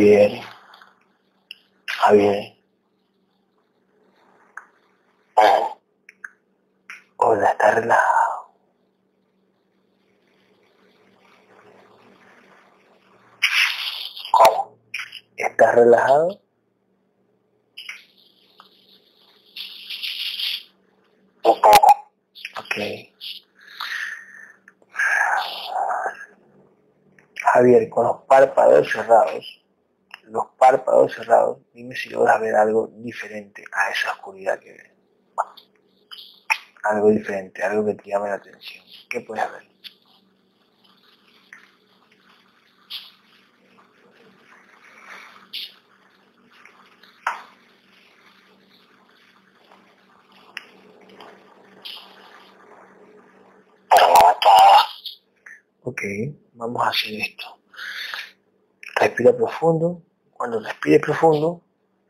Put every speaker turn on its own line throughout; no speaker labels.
Javier. Javier. Hola, está relajado.
¿Cómo?
¿Estás relajado?
Poco.
Ok. Javier, con los párpados cerrados, los párpados cerrados, dime si logras ver algo diferente a esa oscuridad que ves. Algo diferente, algo que te llame la atención. ¿Qué puedes ver? Ok, vamos a hacer esto. Respira profundo. Cuando respires profundo,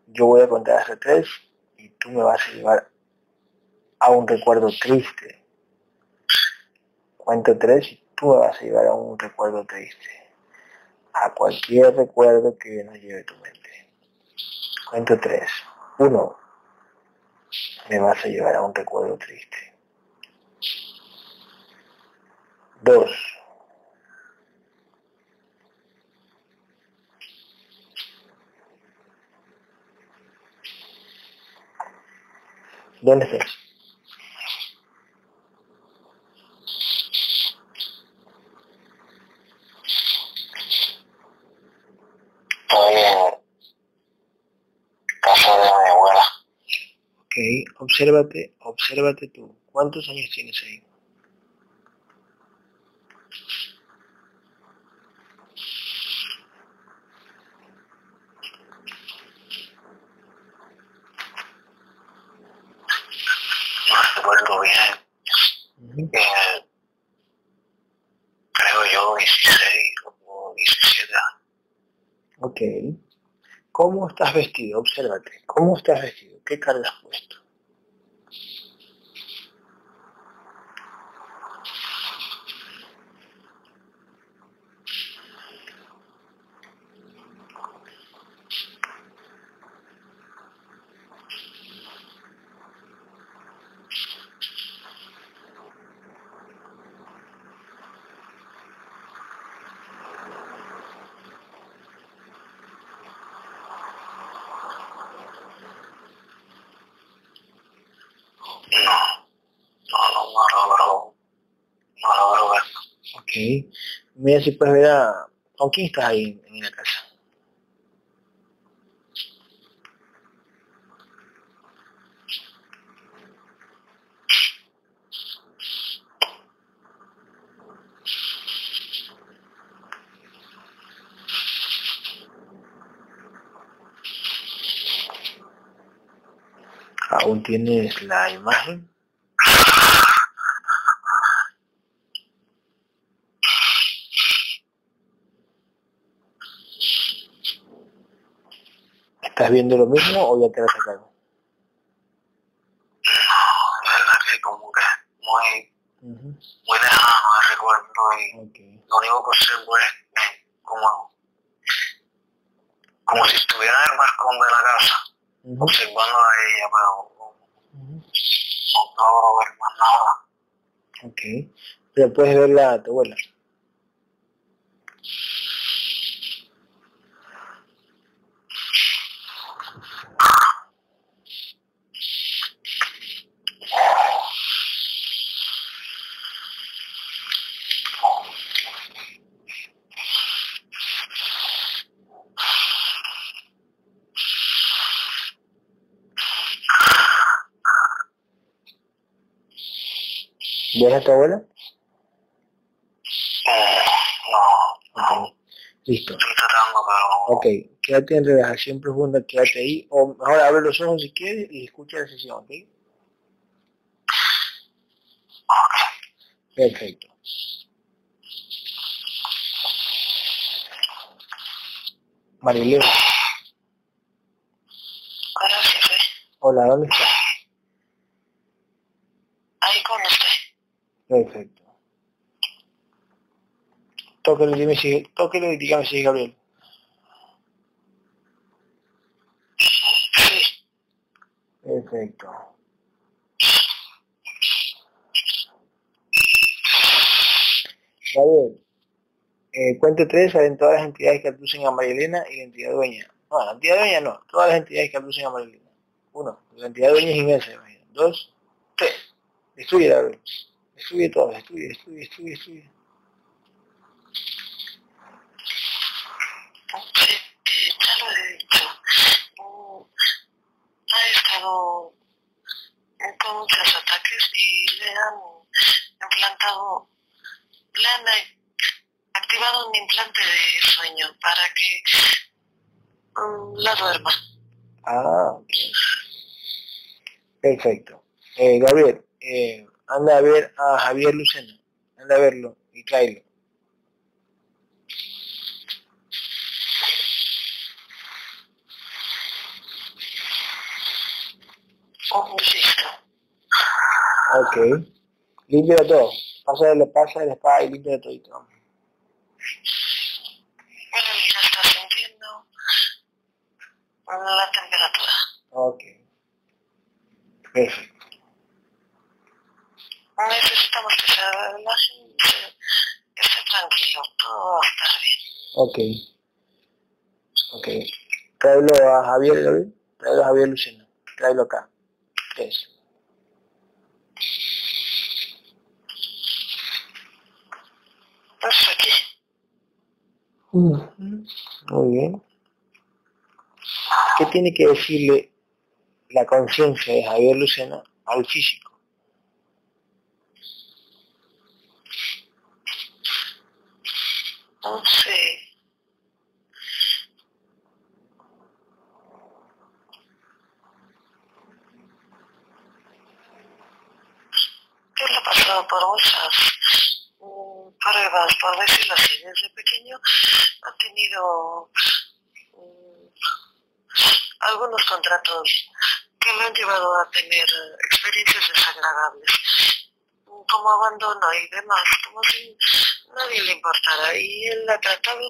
yo voy a contar hasta tres y tú me vas a llevar a un recuerdo triste. Cuento tres y tú me vas a llevar a un recuerdo triste. A cualquier recuerdo que nos lleve tu mente. Cuento tres. Uno, me vas a llevar a un recuerdo triste. Dos, ¿Dónde estás?
Estoy en casa de mi abuela.
Ok, obsérvate, obsérvate tú. ¿Cuántos años tienes ahí?
No recuerdo bien.
Ujú.
Eh, creo yo 16 o 17 años.
¿Cómo estás vestido? Obsérvate. ¿Cómo estás vestido? ¿Qué carga has puesto?
No, no, no, no logro, no logro ver.
Mira si puedes ver a... ¿Con quién estás ahí en la casa? ¿Aún tienes la imagen? ¿Estás viendo lo mismo o ya te sacaron?
No, la verdad que como que muy, muy lejano el recuerdo y lo único que observo es como, como si estuviera en el balcón de la casa,
Ujú.
observándola a ella, pero no logro ver más nada.
Ok. Pero puedes verla a tu abuela. ¿Ves a tu abuela?
Eh, no,
Ok. Listo. Ok. Quédate en relajación profunda, quédate ahí. O mejor abre los ojos si quieres y escucha la sesión, ¿ok? Perfecto. Marilena,
sí.
hola, ¿dónde estás? Perfecto. Tóquelo y, sigue, tóquelo y dígame si Gabriel. Perfecto. Gabriel, eh, cuento tres a todas las entidades que aducen a Marilena y la entidad dueña. No, la entidad dueña no, todas las entidades que aducen a Marilena. Uno, la entidad dueña es inmensa, Dos, tres. Destruye la vez. Destruye todo, destruye, destruye, destruye.
Eh, ya lo he dicho. Ha estado con muchos ataques y le han implantado, le han activado un implante de sueño para que mm, la duerma.
Ah, ok. Perfecto. Eh, Gabriel, eh, anda a ver a Javier Lucena. Anda a verlo y tráelo. Ok. Limpia todo. Pasa de pasa de la espada y limpia todo.
Bueno, ya está sintiendo la temperatura.
Ok. Perfecto.
Necesitamos que se relaje y se- que esté tranquilo. Todo va a estar bien.
Ok. Ok. Tráelo a Javier, Gabriel. Tráelo a Javier Lucena. Tráelo acá. Tres.
Pues aquí.
Muy bien. ¿Qué tiene que decirle la conciencia de Javier Lucena al físico?
Sé. Él ha pasado por muchas pruebas, por decirlo así. Desde pequeño ha tenido mm, algunos contratos que le han llevado a tener experiencias desagradables, como abandono y demás, como si nadie le importara. Y él ha tratado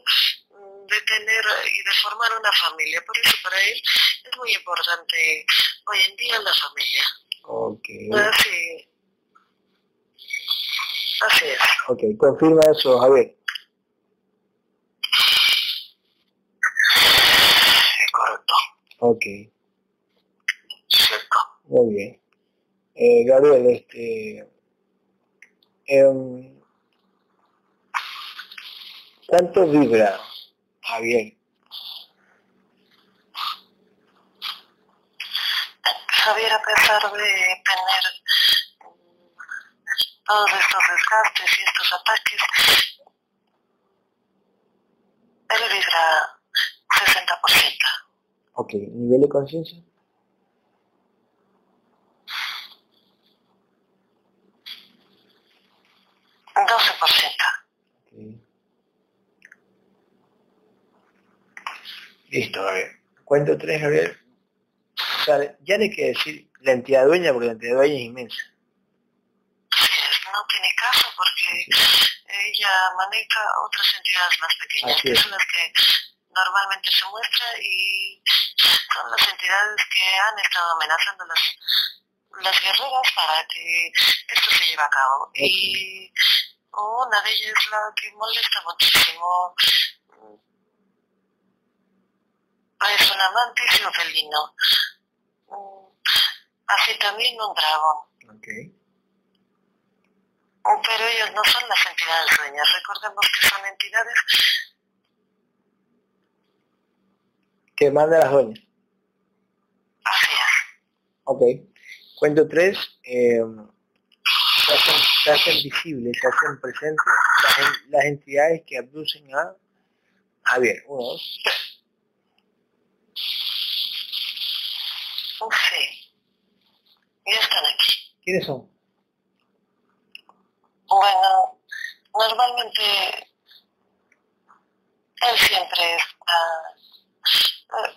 mm, de tener y de formar una familia. Por eso para él es muy importante hoy en día la familia.
Ok.
Así, así es.
Ok, confirma eso, Javier.
Sí, correcto.
Ok,
Cierto.
muy bien. Eh, Gabriel, este... em, ¿Cuánto vibra Javier?
Javier, a pesar de tener todos estos desgastes y estos ataques, él vibra 60%.
Ok, nivel de conciencia.
Un 12%.
Ok. Listo, Gabriel. Cuento tres, Gabriel. O sea, ya no hay que decir la entidad dueña, porque la entidad dueña es inmensa.
Es, no tiene caso porque ella maneja otras entidades más pequeñas, que
es.
son las que normalmente se muestra y son las entidades que han estado amenazando las, las guerreras para que esto se lleve a cabo. Y una de ellas la que molesta muchísimo es un amante y un felino. Mm, Así también un dragón.
Ok.
Pero ellos no son las entidades dueñas. Recordemos que son entidades
Que manda las dueñas.
así es.
Ok. Cuento tres. eh, se, hacen, se hacen visibles, se hacen presentes las, las entidades que abducen a Javier. Uno, dos, tres.
Sí. Ya están aquí.
¿Quiénes son?
Bueno, normalmente él siempre está-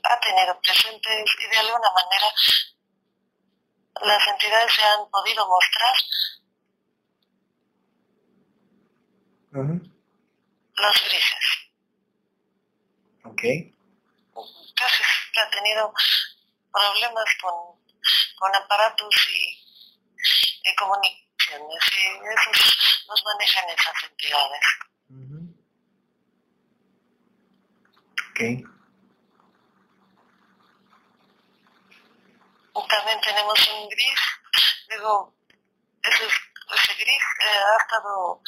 ha tenido presentes y de alguna manera las entidades se han podido mostrar
Ujú.
los grises.
Ok.
Siempre ha tenido problemas con, con aparatos y, y comunicaciones y esos los manejan esas entidades. También tenemos un gris, digo, ese, ese gris eh, ha estado,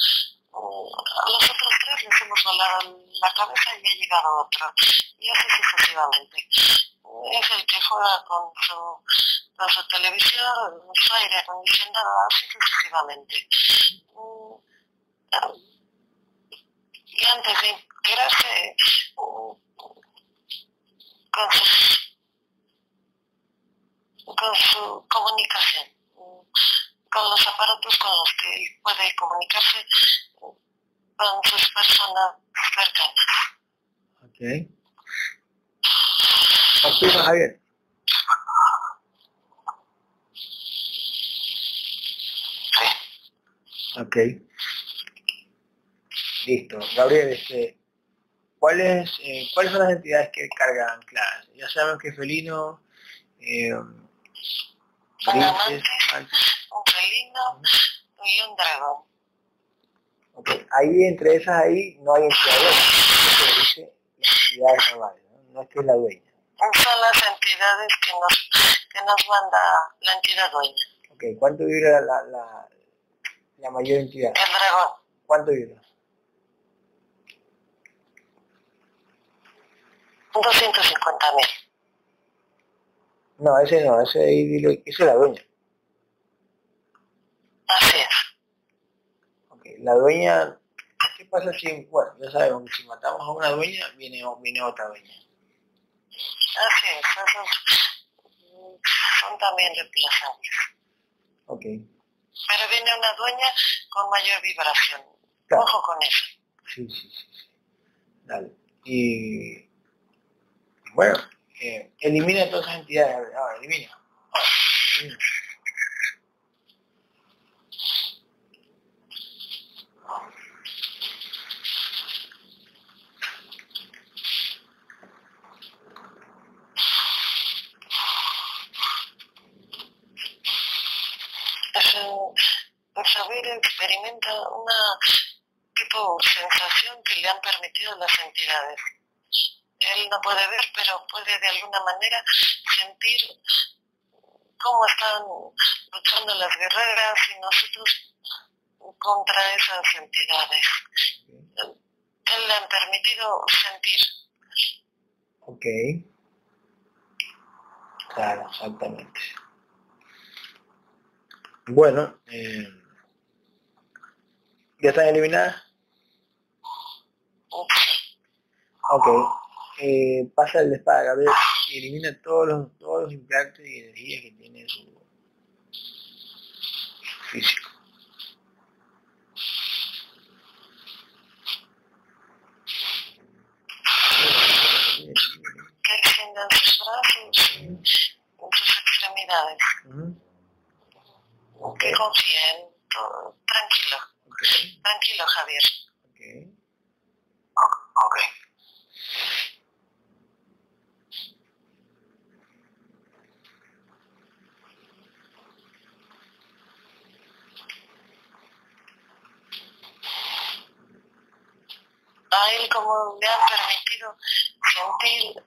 a los otros tres les hemos volado la cabeza y ha llegado otro, y así sucesivamente. Es el que juega con su, su televisión, su aire acondicionado, así sucesivamente. Uh, y antes de integrarse uh, con sus con su comunicación, con los aparatos con los que puede comunicarse con sus personas cercanas.
Ok. Continúa, Javier.
Sí.
Ok. Listo. Gabriel, este, ¿cuáles, eh, ¿cuáles son las entidades que cargan clases? Ya sabemos que felino, eh,
Un
grises,
felino y un dragón.
Ok, ahí entre esas ahí no hay entidad dueña, eso se dice la entidad global, ¿no? no es que es la dueña.
Son las entidades que nos, que nos manda la entidad dueña.
Ok, ¿cuánto vibra la, la, la mayor entidad?
El dragón,
¿Cuánto vibra?
250 mil.
No, ese no, ese es la dueña.
Así es.
Ok, la dueña, ¿qué pasa si, bueno, ya sabemos que si matamos a una dueña, viene, viene otra dueña.
Así es. Mm, son también reemplazables.
Ok,
Pero viene una dueña con mayor vibración.
Claro.
Ojo con eso.
sí, sí, sí, sí. Dale. Y, bueno, eh, elimina todas esas entidades, elimina. Ahora, elimina.
Es un- el saber experimenta una tipo sensación que le han permitido las entidades. Él no puede ver, pero puede de alguna manera sentir cómo están luchando las guerreras y nosotros contra esas entidades. Él le han permitido sentir.
Ok. Claro, exactamente. Bueno, eh, ¿ya están eliminadas? Ok. Eh, pasa el espada, Gabriel, y elimina todos los, todos los implantes y energías que tiene su físico.
Que extiendan sus brazos sus extremidades.
Ujú. Ok,
Que confíen. todo- Tranquilo.
Ok,
Tranquilo, Javier.
ok.
Ok. A él como le han permitido sentir,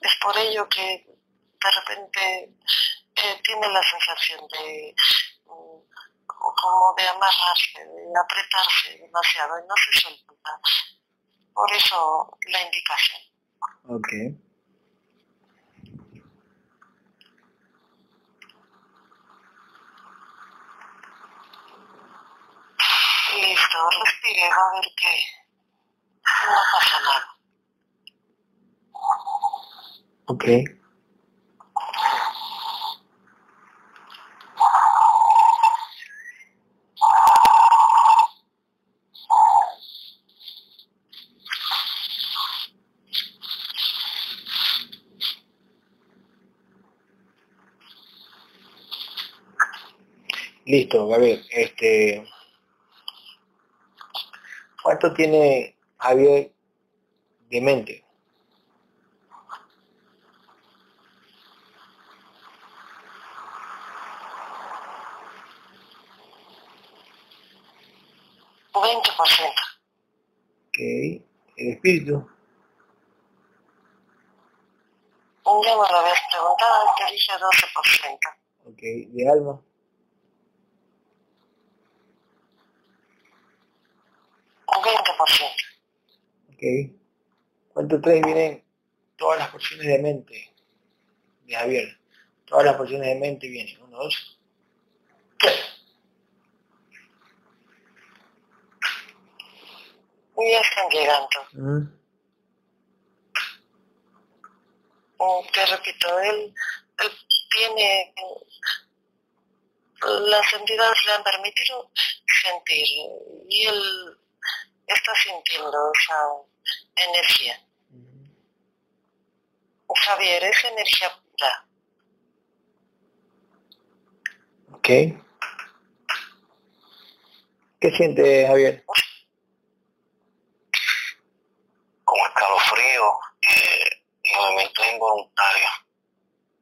es por ello que de repente eh, tiene la sensación de mm, como de amarrarse, de apretarse demasiado y no se suelta. Por eso la indicación.
Ok.
Listo, respire, va a ver que no pasa nada.
Ok. Listo, Gabriel. Este, ¿Cuánto tiene Javier de mente?
Un 20%.
Ok. ¿El espíritu?
Un día me lo habías preguntado te dije 12%.
Ok. ¿De alma? Ok. ¿Cuánto tres vienen todas las porciones de mente de Javier? Todas las porciones de mente vienen. Uno, dos, tres.
Y ya están llegando.
Mm.
Oh, te repito, él, él tiene, las entidades le han permitido sentir y él está sintiendo esa energía. Javier, es energía pura.
Ok. ¿Qué siente Javier?
Como escalofrío eh, movimientos involuntarios.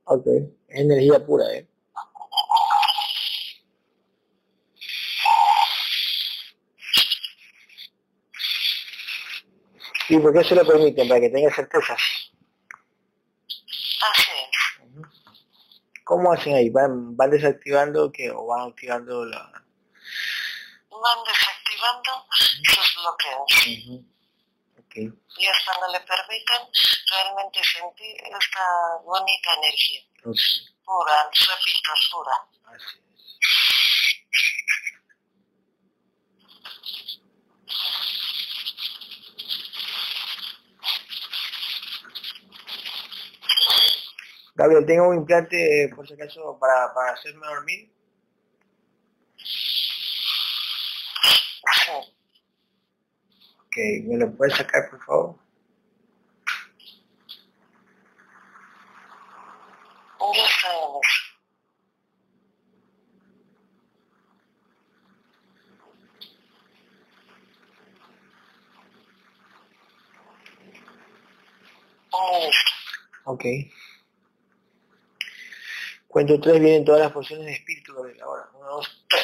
Ok. Energía pura, ¿eh? ¿Y por qué se lo permiten? Para que tenga certeza.
Así es.
¿Cómo hacen ahí? ¿Van, van desactivando que o van activando la...?
Van desactivando sus bloqueos. Y hasta no le permiten realmente sentir esta bonita energía. Pura, repito, pura.
Así es. Gabriel, tengo un implante, por si acaso, para, para hacerme dormir. Ok, ¿me lo puedes sacar, por favor? Ok. Cuento tres, vienen todas las porciones de espíritu, Gabriel. Ahora, uno, dos, tres.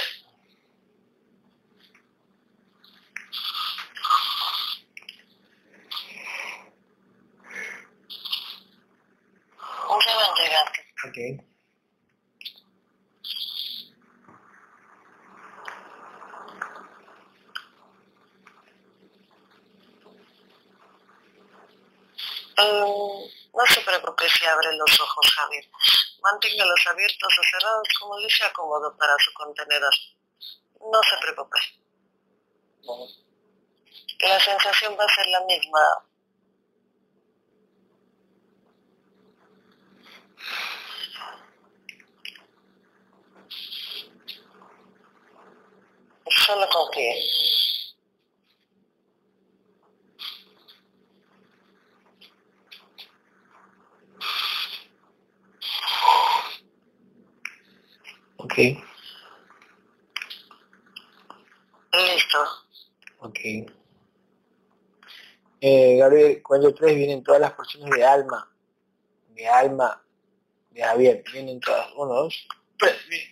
Ya van llegando.
Ok.
Mm, no se preocupe si abre los ojos, Javier. Manténgalos abiertos o cerrados como le sea cómodo para su contenedor. No se preocupe. La sensación va a ser la misma. Solo confíe.
Ok.
Listo.
Ok. Eh, Gabriel, cuando tres vienen todas las porciones de alma, de alma, de Javier, vienen todas. Uno, dos, tres, bien.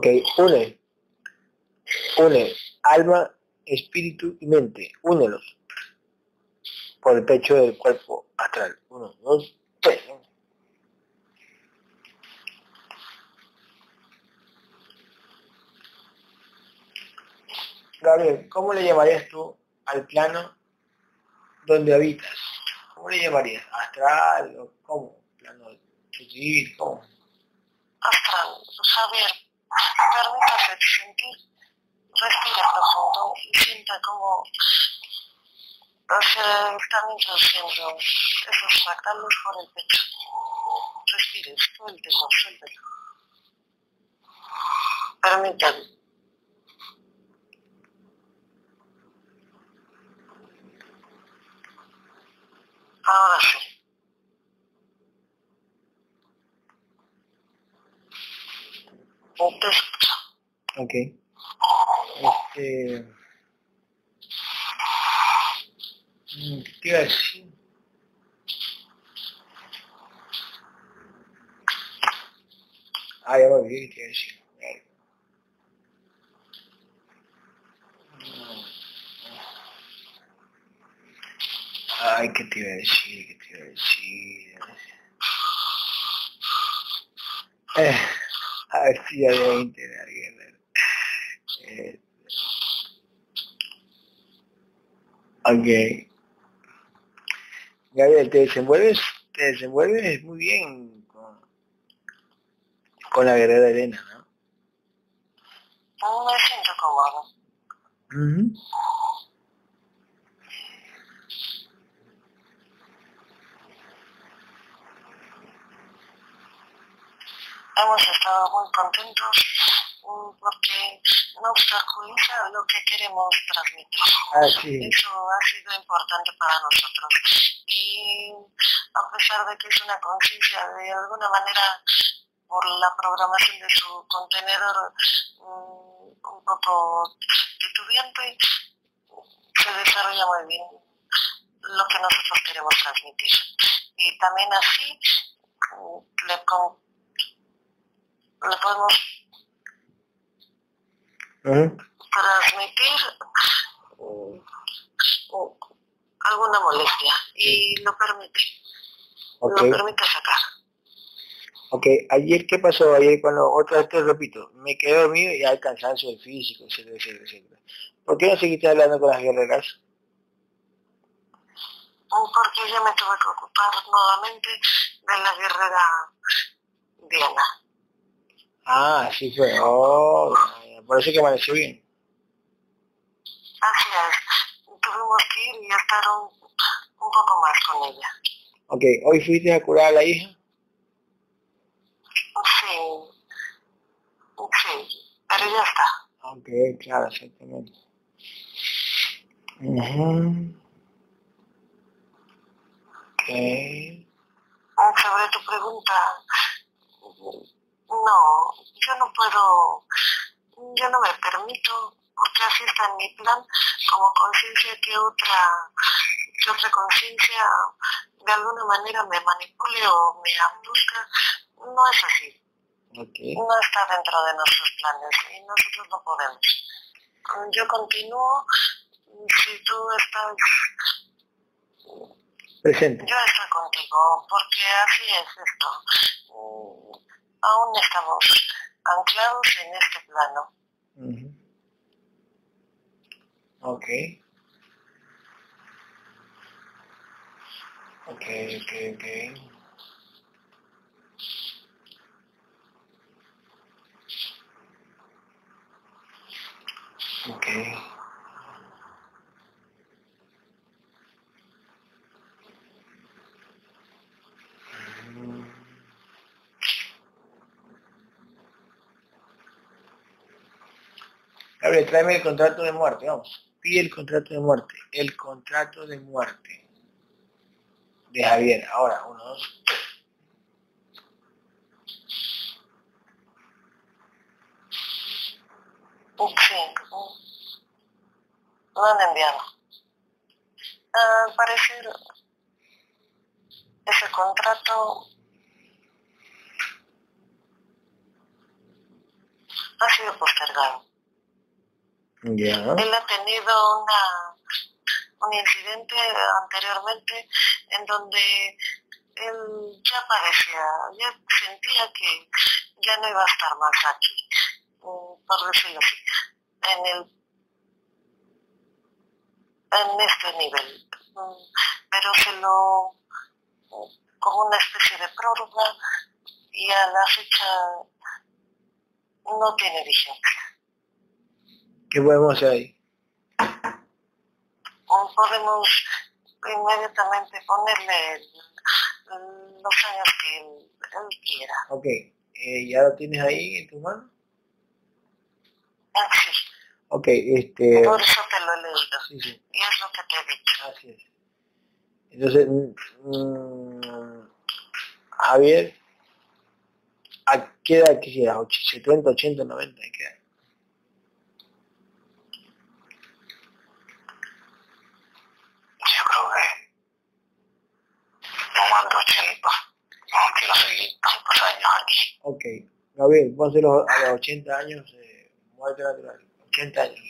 Ok, une. Une alma, espíritu y mente. Únelos. Por el pecho del cuerpo astral. Uno, dos, tres. Gabriel, ¿cómo le llamarías tú al plano donde habitas? ¿Cómo le llamarías? ¿Astral o cómo? ¿Plano? ¿Cómo?
Astral, Javier, permítase sentir respira profundo y sienta como se están introduciendo esos fractales por el pecho. Respire, suéltelo, suéltelo. Permítame. Ahora sí.
Ok. Este... Mm, ¿Qué iba decir? Ah, ya. Ay, ¿qué te iba a decir? ¿Qué decir? Eh, a ver si ya voy a entender alguien. Eh, ok. Gabriel, te desenvuelves, te desenvuelves muy bien con, con la guerrera Elena, ¿no?
No me siento cómodo.
Uh
hemos estado muy contentos mm, porque no obstaculiza lo que queremos transmitir. Eso ha sido importante para nosotros. Y a pesar de que es una conciencia de alguna manera por la programación de su contenedor mm, un poco titubeante, se desarrolla muy bien lo que nosotros queremos transmitir. Y también así le, le podemos transmitir alguna molestia y lo permite. Lo permite sacar.
Ok, ayer, ¿qué pasó? Ayer cuando, otra vez te repito, me quedé dormido y hay cansancio físico, etcétera, etcétera, etcétera. ¿Por qué no seguiste hablando con las guerreras?
Porque yo me tuve que ocupar nuevamente de la guerrera Diana.
Ah, sí fue. Oh, por eso que amaneció bien.
Así es. Tuvimos que ir y estar un, un poco más con ella.
Ok, ¿hoy fuiste a curar a la hija?
Sí. Sí, pero ya está.
Ok, claro, exactamente. Uh Ok.
Sobre tu pregunta, no, yo no puedo, yo no me permito, porque así está en mi plan, como conciencia que otra, que otra conciencia de alguna manera me manipule o me abduzca, no es así. No está dentro de nuestros planes y nosotros no podemos. Yo continúo, si tú estás
presente.
Yo estoy contigo, porque así es esto aún estamos anclados en este plano.
Ok. Ok, ok, ok. Okay. Gabriel, tráeme el contrato de muerte, vamos. Pide el contrato de muerte. El contrato de muerte. De Javier. Ahora, uno, dos, tres.
Sí. Lo han enviado. Al parecer, ese contrato ha sido postergado. Él ha tenido una, un incidente anteriormente en donde él ya parecía, ya sentía que ya no iba a estar más aquí, mm, por decirlo así, en el en este nivel. Mm, pero se lo como una especie de prórroga y a la fecha no tiene vigencia.
¿Qué podemos hacer ahí?
Podemos inmediatamente ponerle los años que él, quiera.
Ok, eh, ¿ya lo tienes ahí en tu mano?
Ah, sí.
Ok, este...
Por eso te lo he leído.
Sí, sí.
Y es lo que te he dicho.
Así es. Entonces, mmm, Javier, ¿a qué edad quisieras? ¿70, 80, 90? ¿Qué edad?
Yo creo que no más de 80. No quiero seguir tantos años aquí.
Ok. Gabriel, pónselo a los 80 años, eh, muerte natural. 80 años.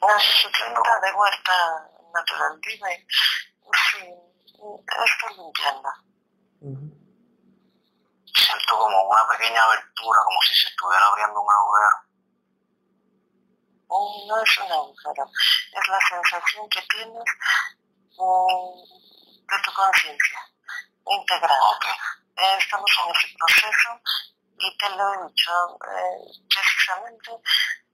Una suplenta de huerta natural vive sin estar limpiando.
Siento como una pequeña abertura, como si se estuviera abriendo un agujero.
No es un agujero, es la sensación que tienes de tu conciencia integrada. Eh, estamos en ese proceso y te lo he dicho, eh, precisamente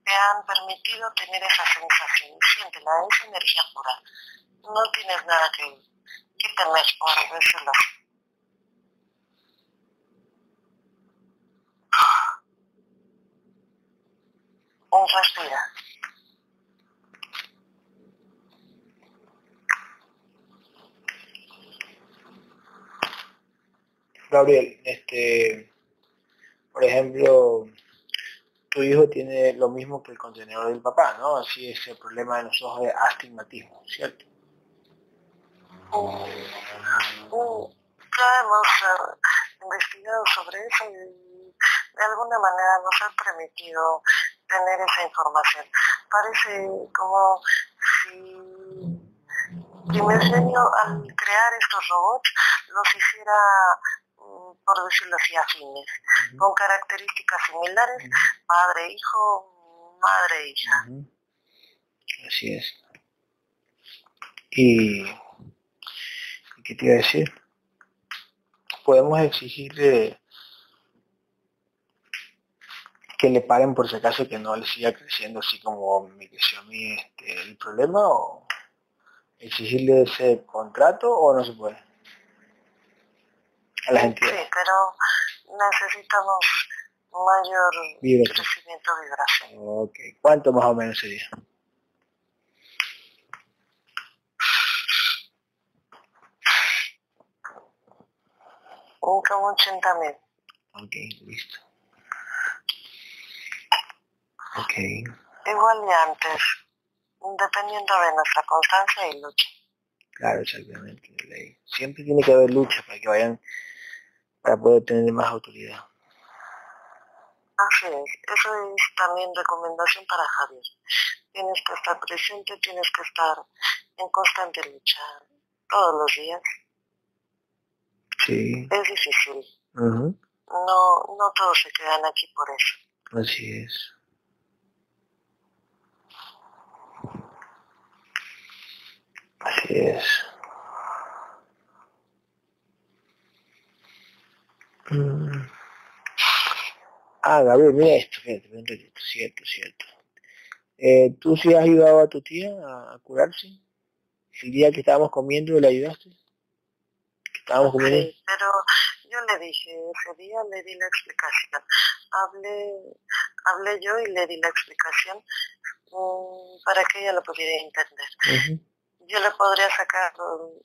te han permitido tener esa sensación, siéntela, es energía pura. No tienes nada que, que temer, por decirlo así. Un respira.
Gabriel, este, por ejemplo, tu hijo tiene lo mismo que el contenedor del papá, ¿no? Así es el problema de los ojos de astigmatismo, ¿cierto?
Mm, ya hemos uh, investigado sobre eso y de alguna manera nos han permitido tener esa información. Parece como si Dimensionio al crear estos robots los hiciera por decirlo así, afines, con características similares, padre-hijo, madre-hija.
Así es. Y, ¿qué te iba a decir? Podemos exigirle que le paren por si acaso que no le siga creciendo así como me creció a mí este, el problema o exigirle ese contrato o no se puede a las entidades.
Sí, pero necesitamos mayor
Vibración.
crecimiento de vibración.
Ok, ¿cuánto más o menos sería?
Un como 80 mil.
Ok, listo. Ok,
Igual y antes, dependiendo de nuestra constancia y lucha.
claro, exactamente. de. Siempre tiene que haber lucha para que vayan, para poder tener más autoridad.
Así es, eso es también recomendación para Javier. Tienes que estar presente, tienes que estar en constante lucha todos los días.
Sí.
Es difícil,
ujú,
no, no todos se quedan aquí por eso.
Así es. Así es. Mm. Ah, Gabriel, mira esto, fíjate, cierto, cierto. Eh, ¿Tú sí has ayudado a tu tía a, a curarse? El día que estábamos comiendo, ¿le ayudaste? Que estábamos comiendo.
Pero yo le dije, ese día le di la explicación. Hablé, hablé yo y le di la explicación mm, para que ella lo pudiera entender. Yo le podría sacar mm,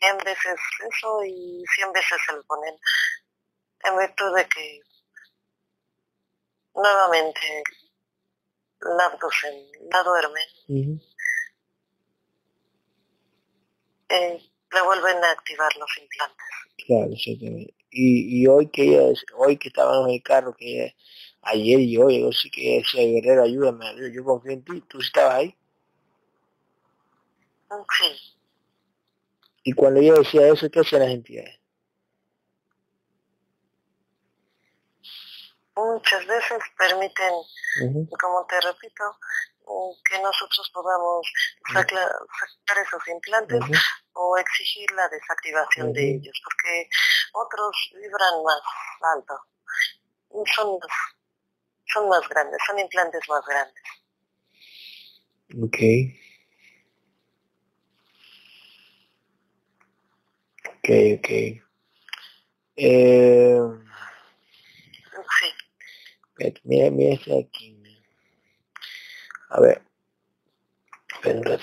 100 veces eso y 100 veces el poner, en virtud de que nuevamente la abducen, la duermen,
Ujú.
eh, le vuelven a activar los implantes.
Claro, exactamente. Y, y hoy que ella, hoy que estábamos en el carro, que ella- ayer y hoy, yo sí que decía, Guerrero, ayúdame, yo, yo confío en ti, tú sí estabas ahí.
Mm, Sí,
Y cuando ella decía eso, ¿qué hacían las entidades?
Muchas veces permiten como te repito, mm, que nosotros podamos sacar esos implantes o exigir la desactivación de ellos, porque otros vibran más alto. Son, son más grandes, son implantes más grandes.
Ok. Ok, ok. Eh. Mira, mira este aquí. A ver. Espera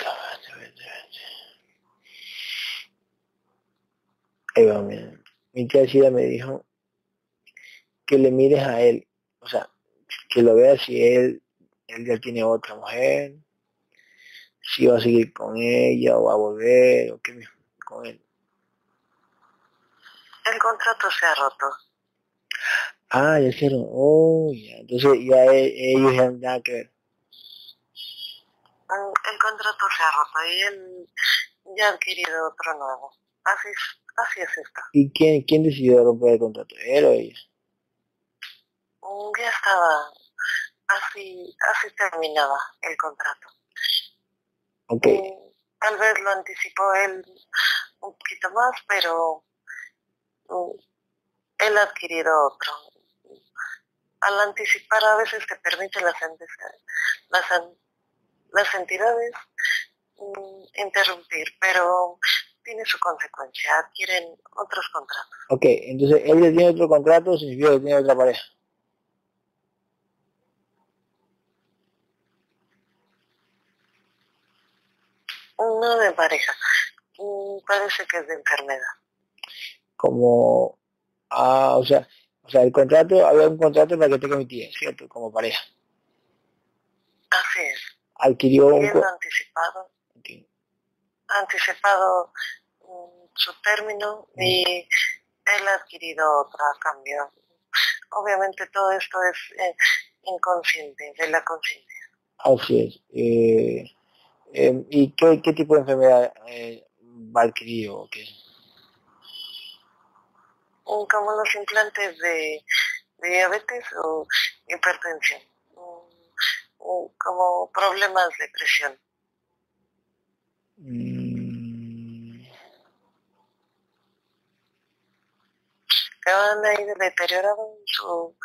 Ahí va, mira. Mi tía Chida me dijo que le mires a él. O sea, que lo veas si él, él ya tiene otra mujer, si va a seguir con ella o va a volver, o qué con él.
El contrato se ha roto.
Ah, ya hicieron. Oh, ya. Entonces ya e, ellos ya nada que ver.
Mm, el contrato se ha roto y él ya ha adquirido otro nuevo. Así, así es esto.
¿Y quién, quién decidió romper el contrato? ¿Él o ella?
Mm, ya estaba. Así, así terminaba el contrato.
Ok.
Mm, tal vez lo anticipó él un poquito más, pero él ha adquirido otro. Al anticipar a veces te permite las, las, las entidades mm, interrumpir, pero tiene su consecuencia, adquieren otros contratos.
Ok, entonces él ya tiene otro contrato, significa que tiene otra pareja.
No de pareja, mm, parece que es de enfermedad
como, ah, o sea, o sea, el contrato, había un contrato para que te cometía, ¿cierto? Como pareja.
Así es.
Adquirió un...
anticipado. Anticipado mm, su término y él ha adquirido otra cambio. Obviamente todo esto es eh, inconsciente, de la conciencia.
Así es. Eh, eh, ¿Y qué, qué, tipo de enfermedad va a adquirir o qué?
Como los implantes de, diabetes o hipertensión, como problemas de presión. Mm. Que van a ir deteriorando su,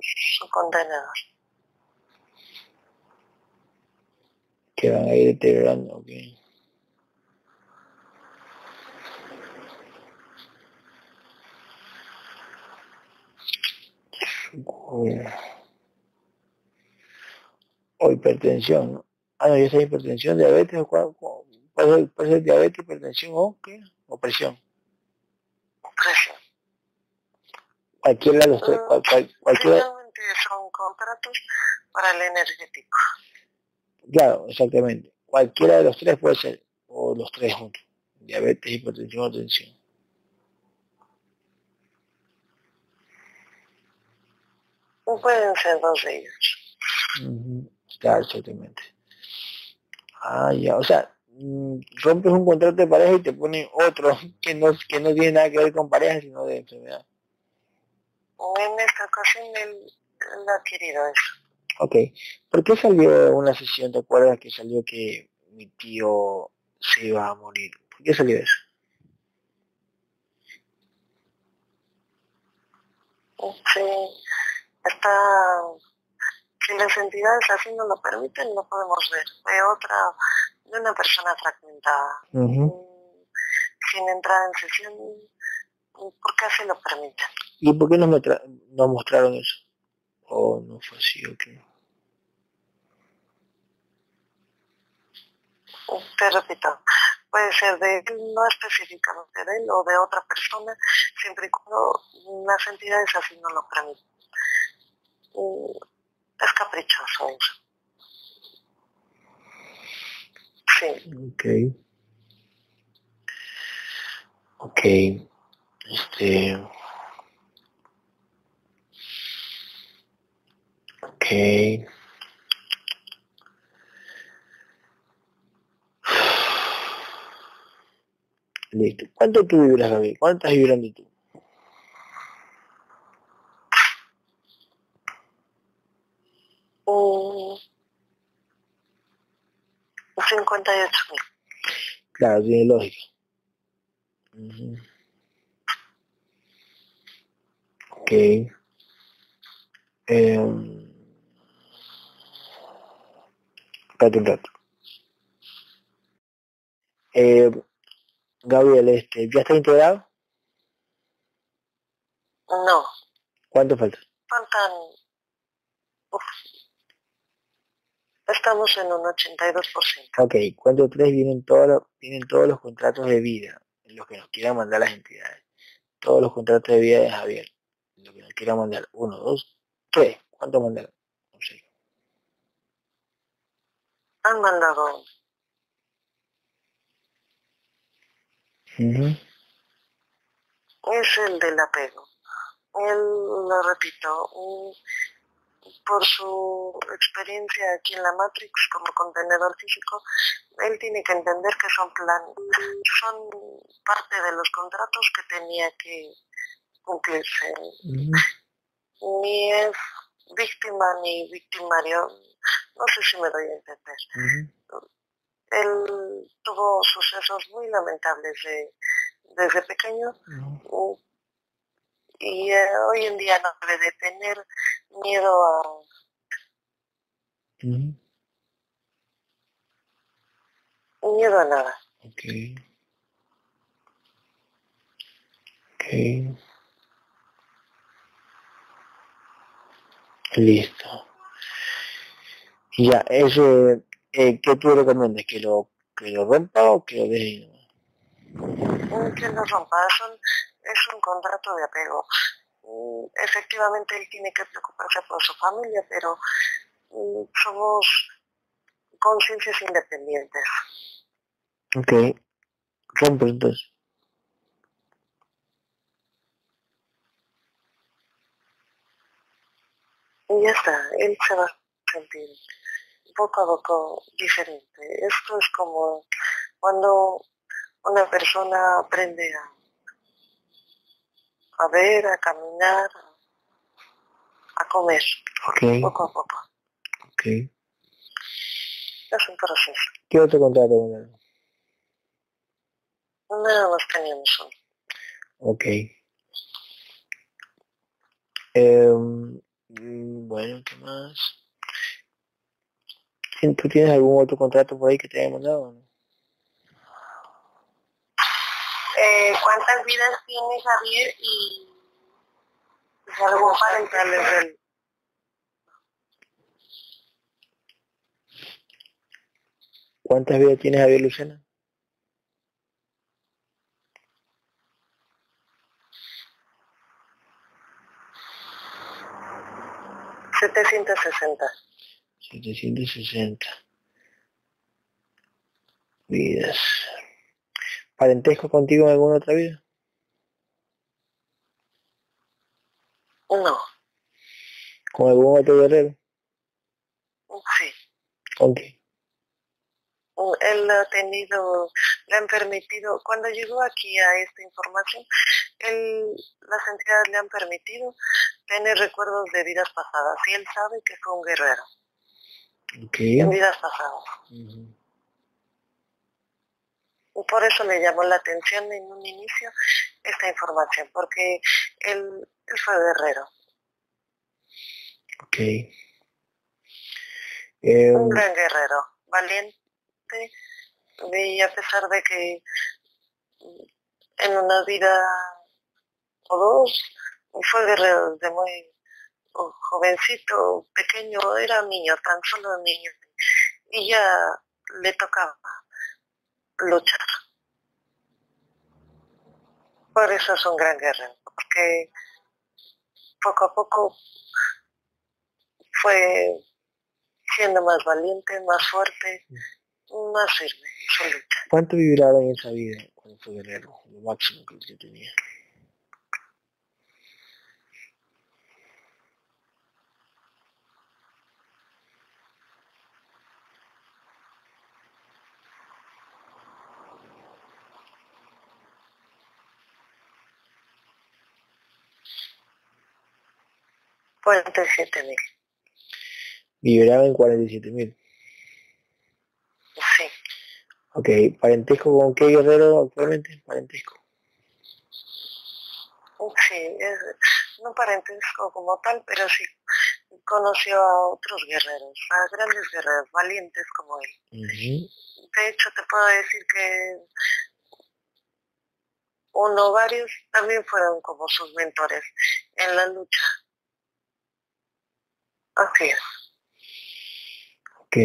su contenedor.
Que van a ir deteriorando, ok. O hipertensión. Ah, no, ya sea hipertensión, diabetes, o puede, puede ser diabetes, hipertensión o qué, o presión.
Presión.
Cualquiera de los tres, cual, cual, cualquiera.
son contratos para el energético.
Claro, exactamente. Cualquiera de los tres puede ser, o los tres juntos. Diabetes, hipertensión o tensión.
Pueden ser dos de ellos.
Claro, exactamente. Ah, ya, o sea, mm, rompes un contrato de pareja y te ponen otro que no, que no tiene nada que ver con pareja, sino de enfermedad.
En esta ocasión él, ha adquirido eso.
Ok. ¿Por qué salió una sesión? ¿Te acuerdas que salió que mi tío se iba a morir? ¿Por qué salió eso?
Sí, está, si las entidades así no lo permiten, no podemos ver. De otra, de una persona fragmentada, mm, sin entrar en sesión, porque así lo permiten.
¿Y por qué no, me no mostraron eso? ¿O no fue así o qué?
Te repito, puede ser de no específicamente de él o de otra persona, siempre y cuando las entidades así no lo permiten es caprichoso eso. Sí.
Ok. Ok. Este. Ok. Listo. ¿Cuánto tú vibras, Gaby? ¿Cuántas vibrando tú?
58 mil.
Claro, tiene lógica. Ok. Eh, espérate un rato. Eh, Gabriel, este, ¿ya está integrado?
No,
¿Cuánto falta?
faltan... estamos en un 82%.
Ok, ¿cuánto tres vienen todos los, vienen todos los contratos de vida? En los que nos quieran mandar las entidades. Todos los contratos de vida de Javier. En los que nos quieran mandar. Uno, dos, tres. ¿Cuánto mandaron? No sé.
Han mandado es el del apego. Él, lo repito, por su experiencia aquí en la Matrix como contenedor físico, él tiene que entender que son plan, son parte de los contratos que tenía que cumplirse. Ni es víctima ni victimario, no sé si me doy a entender. Él tuvo sucesos muy lamentables de- desde pequeño. Y eh, hoy en día no debe de tener miedo a, miedo a nada.
Ok. Ok. Listo. Ya, ese, eh, ¿qué tú recomiendas? ¿Que lo, que lo rompa o que lo deje?
Mm, Que no rompa, son, es un contrato de apego. Mm, Efectivamente él tiene que preocuparse por su familia, pero mm, somos conciencias independientes.
Ok. Rompo entonces.
Y ya está, él se va a sentir poco a poco diferente. Esto es como cuando una persona aprende a, a ver, a caminar, a comer, poco a poco.
Ok.
Es un proceso.
¿Qué otro contrato?
Nada más teníamos uno.
Ok. Mm, bueno, ¿qué más? ¿Tien- ¿Tú tienes algún otro contrato por ahí que te haya mandado? no?
Eh, ¿Cuántas vidas tiene Javier y, y algún parental del
¿Cuántas vidas tienes Javier Lucena?
setecientos sesenta
760 vidas. ¿Parentesco contigo en alguna otra vida?
No,
¿Con algún otro guerrero?
sí.
¿Con qué?
Él ha tenido, le han permitido, cuando llegó aquí a esta información, él, las entidades le han permitido tener recuerdos de vidas pasadas y él sabe que fue un guerrero
Ok.
en vidas pasadas. Y por eso le llamó la atención en un inicio esta información, porque él, él fue guerrero,
Ok. Em,
un gran guerrero, valiente, y a pesar de que en una vida o dos fue guerrero desde muy jovencito, pequeño, era niño, tan solo niño, y ya le tocaba luchar. Por eso es un gran guerrero, porque poco a poco fue siendo más valiente, más fuerte, más firme.
¿Cuánto vibraba en esa vida cuando fue guerrero? Lo máximo que yo tenía.
Cuarenta y siete mil,
Vibraba en 47 mil.
sí.
Ok. ¿Parentesco con qué guerrero actualmente? Parentesco.
Sí, es- no parentesco como tal, pero sí conoció a otros guerreros, a grandes guerreros, valientes como él. De hecho, te puedo decir que uno, varios también fueron como sus mentores en la lucha. Así es.
Ok.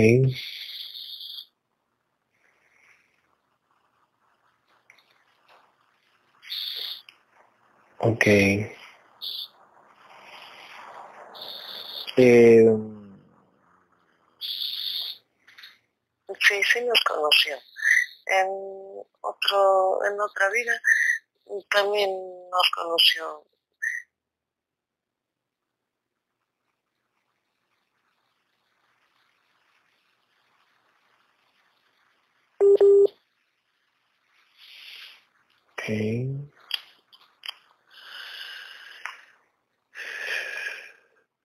Ok. Eh,
sí, sí nos conoció. En otro, en otra vida también nos conoció.
Okay.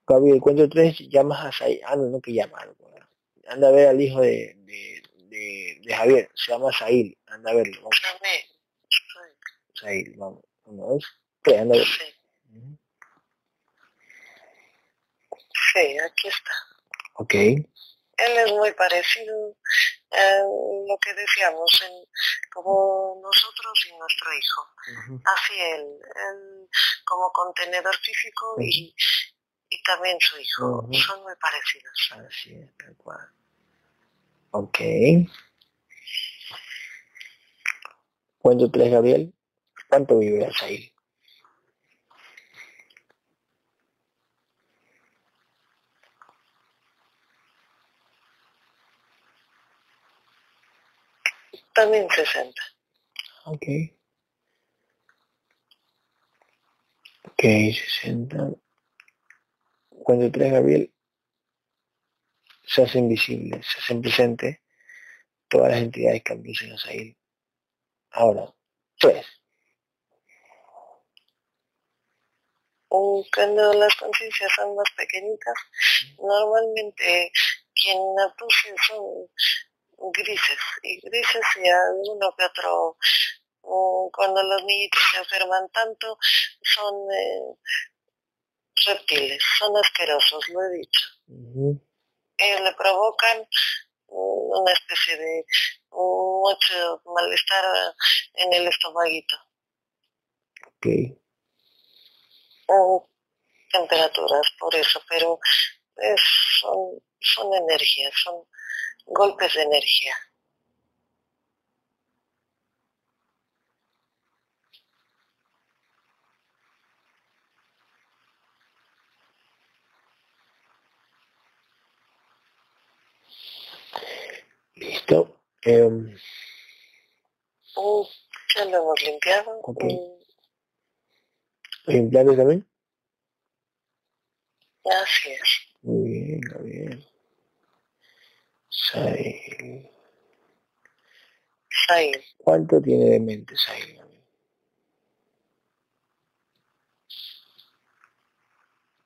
Gabriel, cuento tres, llamas a Said. Ah, no, no que llama. Anda a ver al hijo de, de, de, de Javier, se llama Sail, anda a verlo. Vamos. Vamos. Anda a verlo.
Sí. sí, aquí está.
Ok.
Él es muy parecido a lo que decíamos, en, como nosotros y nuestro hijo.
Ujú.
Así él, él como contenedor físico y, y también su hijo. Son muy parecidos.
Así es, tal cual. Ok. Cuento tres, Gabriel. ¿Cuánto vive Sail?
También 60.
Ok. Ok, 60. Cuando tres, Gabriel, se hace invisible, se hacen presente todas las entidades que abducen a Sahil. Ahora, tres.
Cuando las conciencias son más pequeñitas, normalmente quien abduce son grises, y grises y alguno que otro, cuando los niñitos se enferman tanto, son eh, reptiles, son asquerosos, lo he dicho. Ellos le provocan una especie de mucho malestar en el estomaguito.
Ok.
o temperaturas por eso, pero es- son, son energías, son golpes de energía.
Listo.
Mm, Ya lo hemos limpiado.
Ok. ¿Los implantes también?
Así es.
Muy bien, Gabriel. Sahil.
Ahí,
¿Cuánto tiene de mente Gabriel?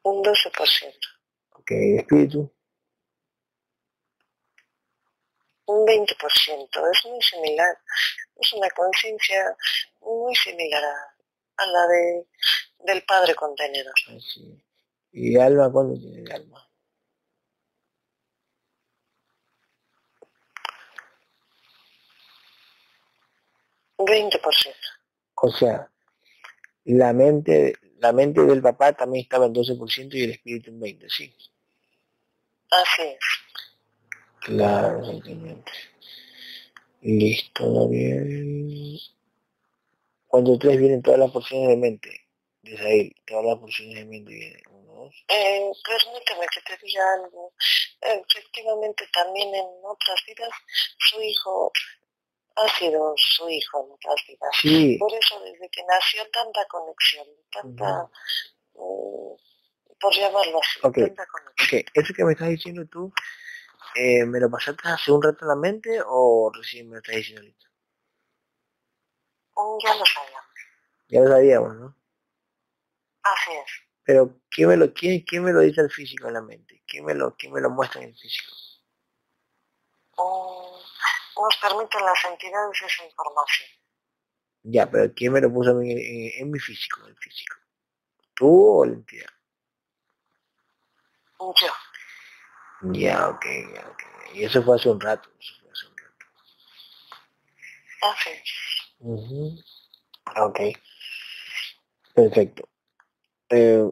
un 12%,
Ok, espíritu.
un 20%. Es muy similar. Es una conciencia muy similar a, a la de, del padre contenedor.
Así. ¿Y alma cuánto tiene de alma?
20%.
O sea, la mente, la mente del papá también estaba en 12% y el espíritu en 20%, sí.
Así es.
Claro, exactamente. Listo, Gabriel. Cuando tres vienen todas las porciones de mente, de Sahil, todas las porciones de mente vienen.
Eh, permíteme que te diga algo. Efectivamente, también en otras vidas, su hijo ha sido su hijo en.
Sí,
Por eso, desde que nació, tanta conexión, tanta, mm, por llamarlo así,
Ok.
tanta conexión.
ok. ¿Eso que me estás diciendo tú, eh, me lo pasaste hace un rato en la mente o recién me lo estás diciendo ahorita?
Mm, Ya lo sabíamos.
Ya lo sabíamos, ¿no?
Así es.
Pero ¿quién me lo, quién, quién me lo dice el físico en la mente? ¿Quién me lo, quién me lo muestra en el físico?
Mm, Nos permiten las entidades esa información.
Ya, pero ¿quién me lo puso a mí en, en- en mi físico, en físico? ¿Tú o la entidad?
Yo.
Ya, ok, ya, ok. Y eso fue hace un rato. Eso fue hace un rato.
Ah, sí.
Ujú. Ok. Perfecto. Eh,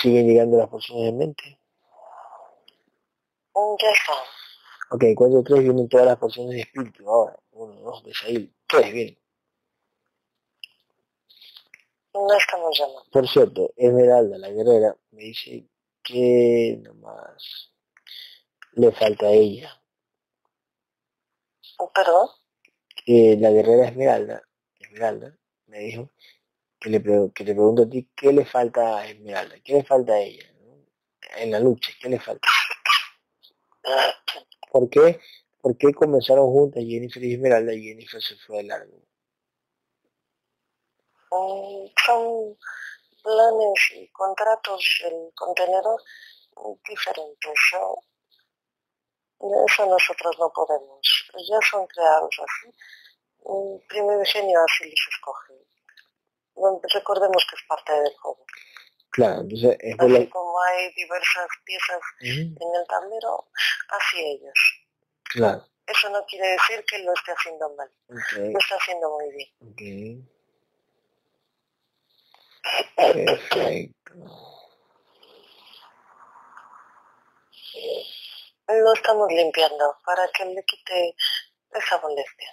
¿Siguen llegando las porciones de mente?
Ya está.
Ok, cuatro tres vienen todas las porciones de espíritu ahora. Uno, dos, de Sahil. Tres vienen.
No estamos llamando.
Por cierto, Esmeralda, la guerrera, me dice que nomás le falta a ella.
¿Perdón?
Que la guerrera Esmeralda, Esmeralda, me dijo que le, que te pregunto a ti qué le falta a Esmeralda, qué le falta a ella ¿no? en la lucha, qué le falta. ¿Por qué? ¿Por qué comenzaron juntas Jennifer y Esmeralda y Jennifer se fue de largo?
Mm, Son planes y contratos del contenedor diferentes. Eso nosotros no podemos. Ya son creados así. Mm, Primigenio así les escoge. Recordemos que es parte del juego.
Claro, entonces es
Así
la...
como hay diversas piezas en el tablero, así ellos.
Claro,
Eso no quiere decir que lo esté haciendo mal. Lo está haciendo muy bien.
ok. Perfecto.
Lo estamos limpiando para que le quite esa molestia.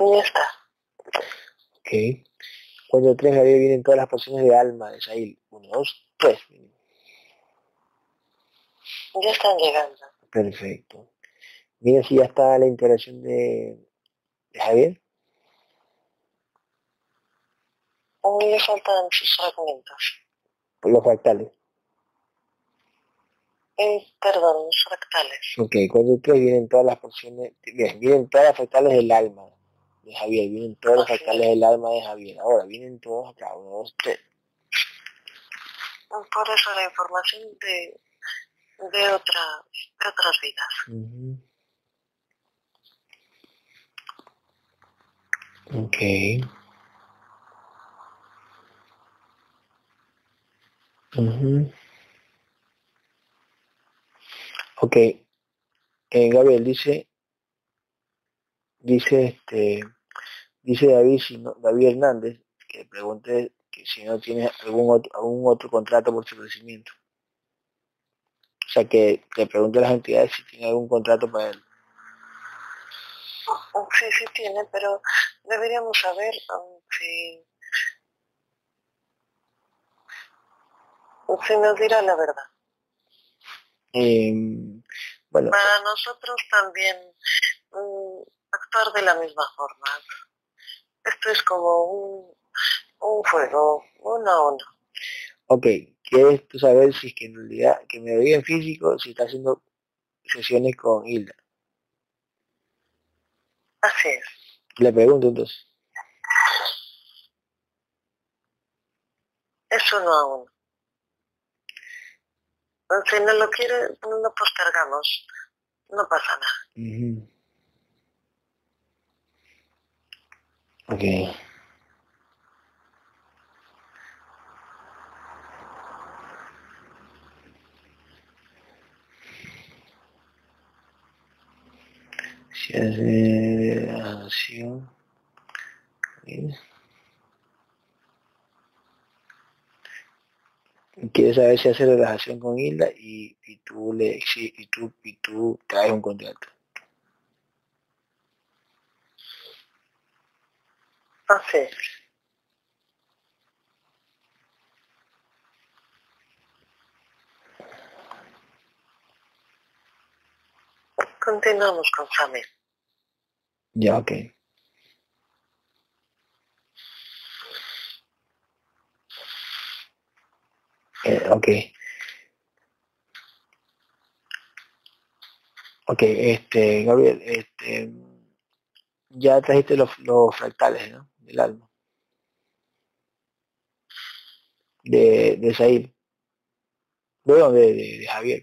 Y ya está.
Ok. Cuando tres Gabriel vienen todas las porciones de alma de Sahil. Uno, dos, tres.
Ya están llegando.
Perfecto. Mira si ya está la integración de, de Javier.
Aún le faltan sus fragmentos.
Por los fractales.
Eh, perdón, los fractales.
Ok, cuando tres vienen todas las porciones, bien, vienen todas las fractales del alma de Javier, vienen todas las
Así
fractales del alma de Javier. Ahora vienen todos acá, uno.
Por eso la información de, de, otra, de otras vidas.
Ujú. Ok. Ujú. Ok. Eh, Gabriel dice, dice este, dice David, si no, David Hernández, que pregunte que si no tiene algún otro, algún otro contrato por su crecimiento. O sea, que le pregunte a las entidades si tiene algún contrato para él.
Sí, sí tiene, pero deberíamos saber um, si, si nos dirá la verdad.
Eh, bueno,
Para nosotros también mm, actuar de la misma forma. Esto es como un, un juego, uno a uno.
ok, ¿quieres tú saber si es que en realidad, que me veía en físico, si está haciendo sesiones con Hilda?
Así es.
Le pregunto entonces.
Es uno a uno. Si no lo quiere, no lo postergamos. No pasa nada.
Ok. Si hace acción. Bien. Quiere saber si hace relajación con Hilda y, y tú le y tú y tú traes un contrato.
Es. Continuamos con Samir.
Ya, ok. Eh, ok. Ok, este, Gabriel, este, ya trajiste los, los fractales, ¿no? Del alma. De, de Said. De, dónde? de, de, de Javier.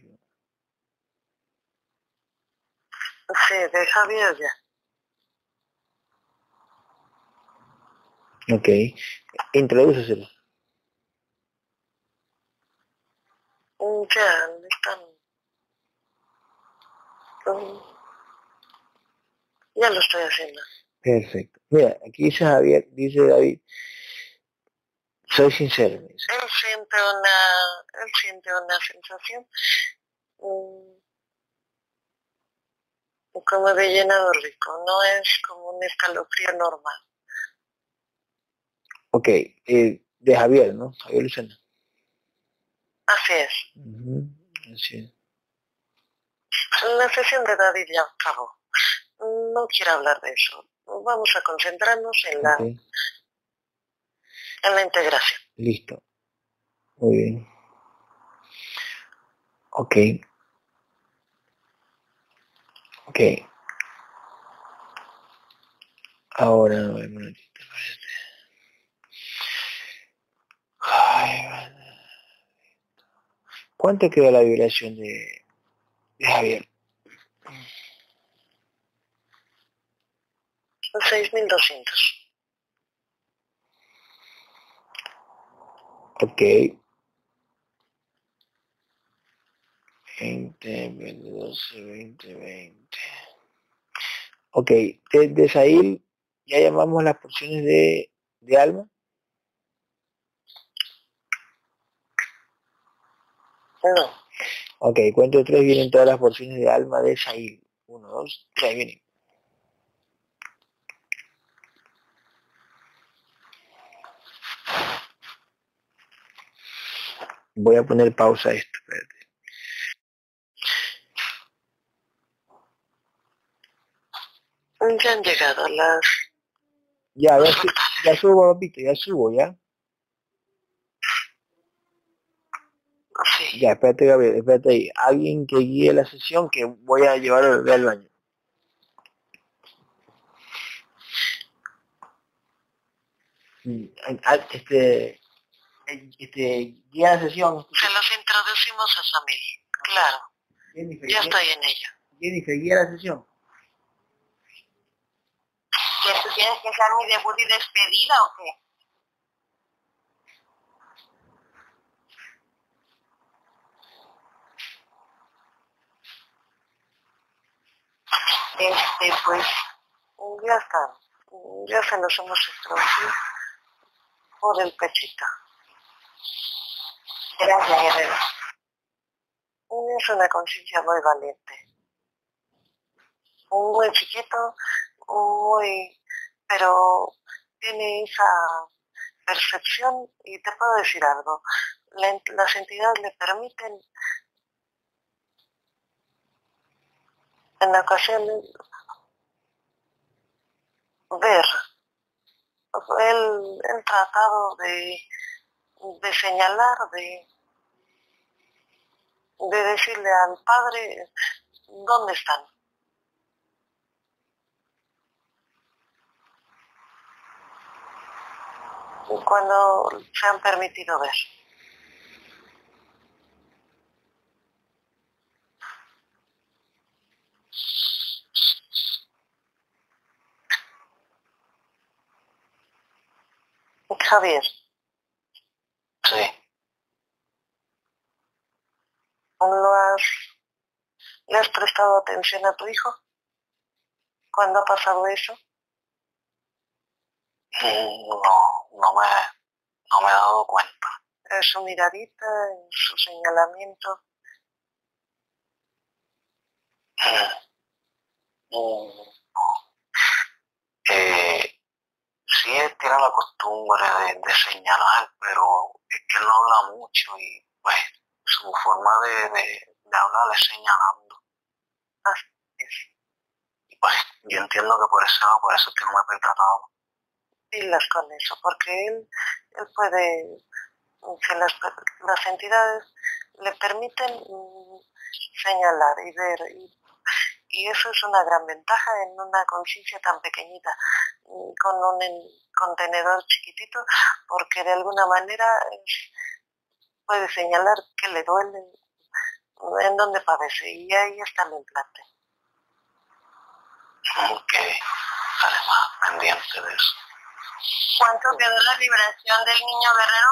Sí, de Javier ya.
Ok. Introdúceselo.
Ya, están... Ya lo estoy haciendo.
Perfecto. Mira, aquí dice Javier, dice David, soy sincero.
Él siente una, él siente una sensación mm, como de llenado rico, no es como un escalofrío normal.
Ok, eh, de Javier, ¿no? Javier Lucena.
Así es.
Ujú, Así es.
La sesión de David ya acabó. No quiero hablar de eso. Vamos a concentrarnos en la, en la integración.
listo. Muy bien. Ok. Ok. Ahora, no. Ay. ¿Cuánto quedó la vibración de, de Javier?
6.200.
Ok. 20, 20, 12, 20, 20. Ok, desde Sahil ya llamamos las porciones de, de alma.
No.
Ok, cuento tres, vienen todas las porciones de alma de Sahil. Uno, dos, tres, vienen. Voy a poner pausa a esto, espérate.
Ya han llegado las...
Ya, ya, su- ya subo, papito, ya subo, ¿ya?
Sí.
Ya, espérate, Gabriel, espérate ahí. Alguien que guíe la sesión que voy a llevar al bebé al baño. Mm, Este, este, guía la sesión.
Se los introducimos a Samir. Claro,
Jennifer,
ya
guía-
estoy en ello.
Jennifer, guía la sesión.
¿Que tú tienes que ser mi debut y despedida o qué?
Este, pues, ya está. Ya se los hemos introducido por el pechito.
Gracias, Guerrero.
Es una conciencia muy valiente. Muy chiquito, muy... pero tiene esa percepción y te puedo decir algo. La- las entidades le permiten en ocasiones ver el, el tratado de, de señalar, de, de decirle al padre dónde están. Cuando se han permitido ver. Javier,
Sí.
¿lo has, ¿le has prestado atención a tu hijo? ¿Cuándo ha pasado eso?
Mm, No, no me, no me he dado cuenta.
En su miradita, en su señalamiento.
Mm, no. Eh, sí él tiene la costumbre de, señalar, pero es que él no habla mucho y pues su forma de, hablar es señalando. Y pues yo entiendo que por eso, por eso es que no me he percatado.
pilas con eso, porque él, él puede, que las, las entidades le permiten mm, señalar y ver, y eso es una gran ventaja en una conciencia tan pequeñita, mm, con un en- contenedor chiquitito, porque de alguna manera es- puede señalar que le duele, en dónde padece, y ahí está el implante.
que estaré más pendiente de eso.
¿Cuánto quedó la vibración del niño guerrero?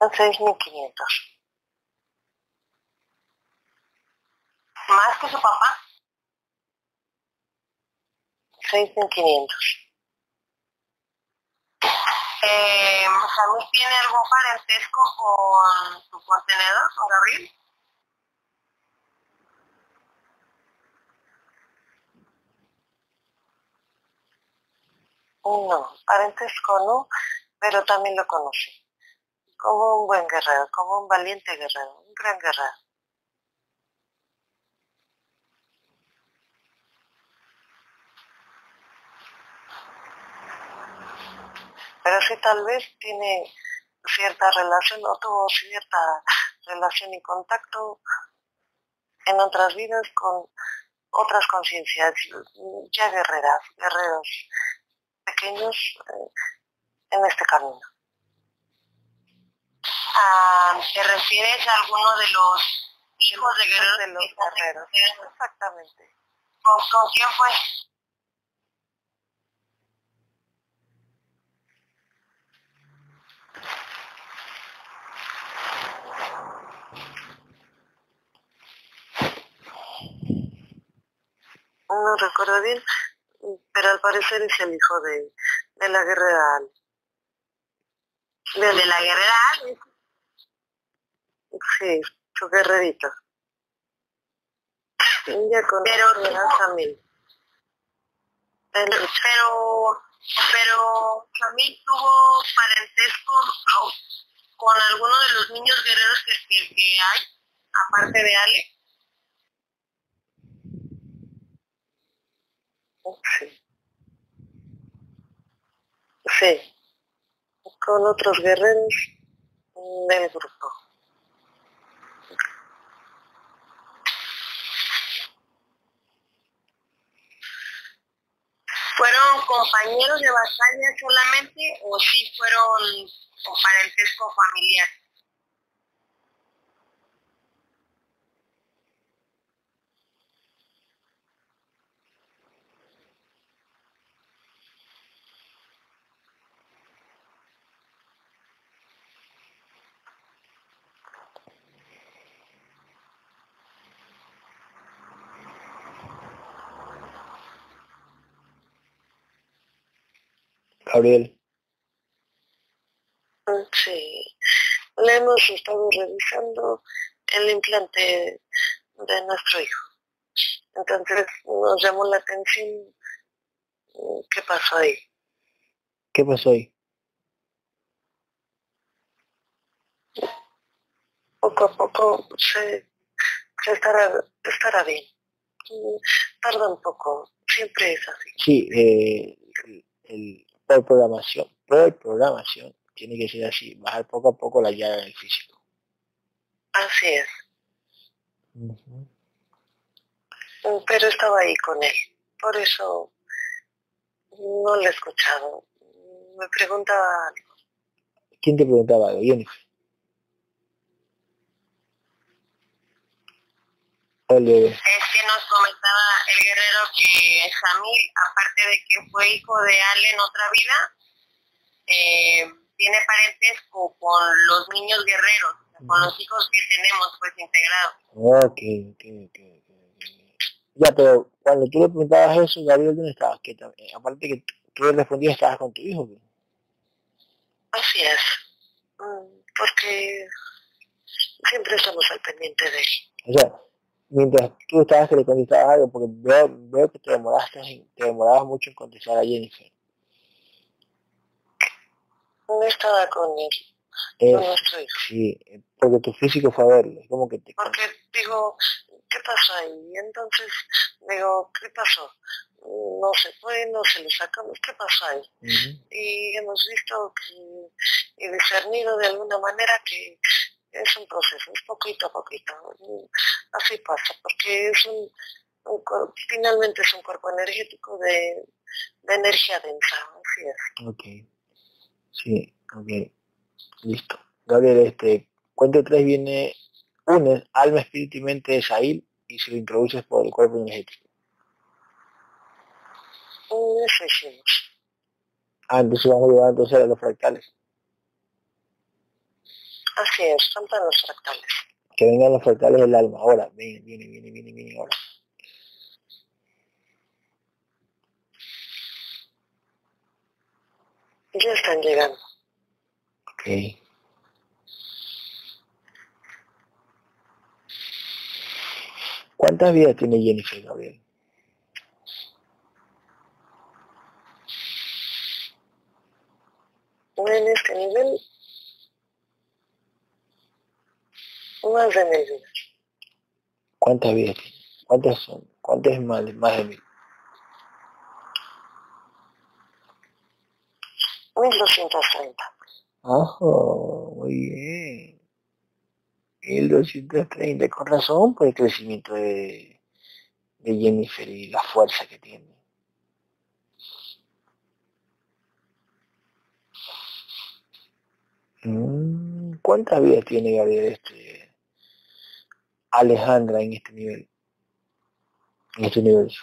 A 6.500.
¿Más que su papá?
6.500.
Eh, ¿Samir tiene algún parentesco con su contenedor, con Gabriel?
No, parentesco no, pero también lo conocí. Como un buen guerrero, como un valiente guerrero, un gran guerrero. Pero sí tal vez tiene cierta relación o tuvo cierta relación y contacto en otras vidas con otras conciencias ya guerreras, guerreros pequeños eh, en este camino.
Ah, ¿Te refieres a alguno de los hijos de guerreros?
De los guerreros, exactamente.
¿Con, con quién fue?
No recuerdo bien, pero al parecer es el hijo de, de la guerrera Ale.
¿De, de la guerrera Ale?
Sí, su guerrerito. Ya con
Pero
pero, Samil.
Pero, pero Camil tuvo parentesco con alguno de los niños guerreros que, que, que hay, aparte de Ale.
Sí. Sí. Con otros guerreros del grupo.
¿Fueron compañeros de batalla solamente o sí fueron con parentesco familiar?
Gabriel,
Sí. Le hemos estado revisando el implante de nuestro hijo. Entonces nos llamó la atención qué pasó ahí.
¿qué pasó ahí?
Poco a poco se, se estará, estará bien. Tarda un poco, siempre es así.
Sí, eh, el, el- por programación, por programación, tiene que ser así, bajar poco a poco la llaga en el físico.
Así es. Mm, Pero estaba ahí con él. Por eso no le he escuchado. Me preguntaba algo.
¿Quién te preguntaba algo? Jennifer. Ole,
Es que nos comentaba el guerrero que Samir, aparte de que fue hijo de Ale en otra vida, eh, tiene parentesco con los niños guerreros, con los hijos que tenemos pues integrados.
ok, ok, ok, ok, ok. Ya, pero cuando tú le preguntabas eso, Gabriel, ¿dónde estabas? Que eh, aparte que tú le respondías, estabas con tu hijo. ¿qué?
Así es. Mm, Porque siempre estamos al pendiente de él.
O sea, mientras tú estabas que le contestabas algo, porque veo, veo que te demoraste, te demorabas mucho en contestar a Jennifer.
No estaba con él,
Eh,
con nuestro hijo.
sí, porque tu físico fue a verlo, como que te...
Porque digo, ¿qué pasó ahí? Y entonces digo, ¿qué pasó? No se fue, no se lo sacamos, ¿qué pasó ahí? Y hemos visto que, y discernido de alguna manera que es un proceso, es poquito a poquito. Así pasa, porque es un, un finalmente es un cuerpo energético de, de energía densa, así es.
Ok. Sí, ok. Listo. Gabriel, este, cuento tres viene unes alma, espíritu y mente de Sahil y se lo introduces por el cuerpo energético.
Hicimos.
Ah, entonces vamos a llevar entonces a los fractales.
Así es, faltan los fractales.
Que vengan los fractales del alma. Ahora, viene, viene, viene, viene, viene, ahora.
Ya están llegando.
Ok. ¿Cuántas vidas tiene Jennifer Gabriel?
En este nivel, más de mil vidas.
¿Cuántas vidas? ¿Cuántas son? ¿Cuántas más, más de mil?
1230.
Ajá, muy bien. 1230, con razón por el crecimiento de, de Jennifer y la fuerza que tiene. Mm, ¿Cuántas vidas tiene Gabriel este Alejandra en este nivel? En este universo.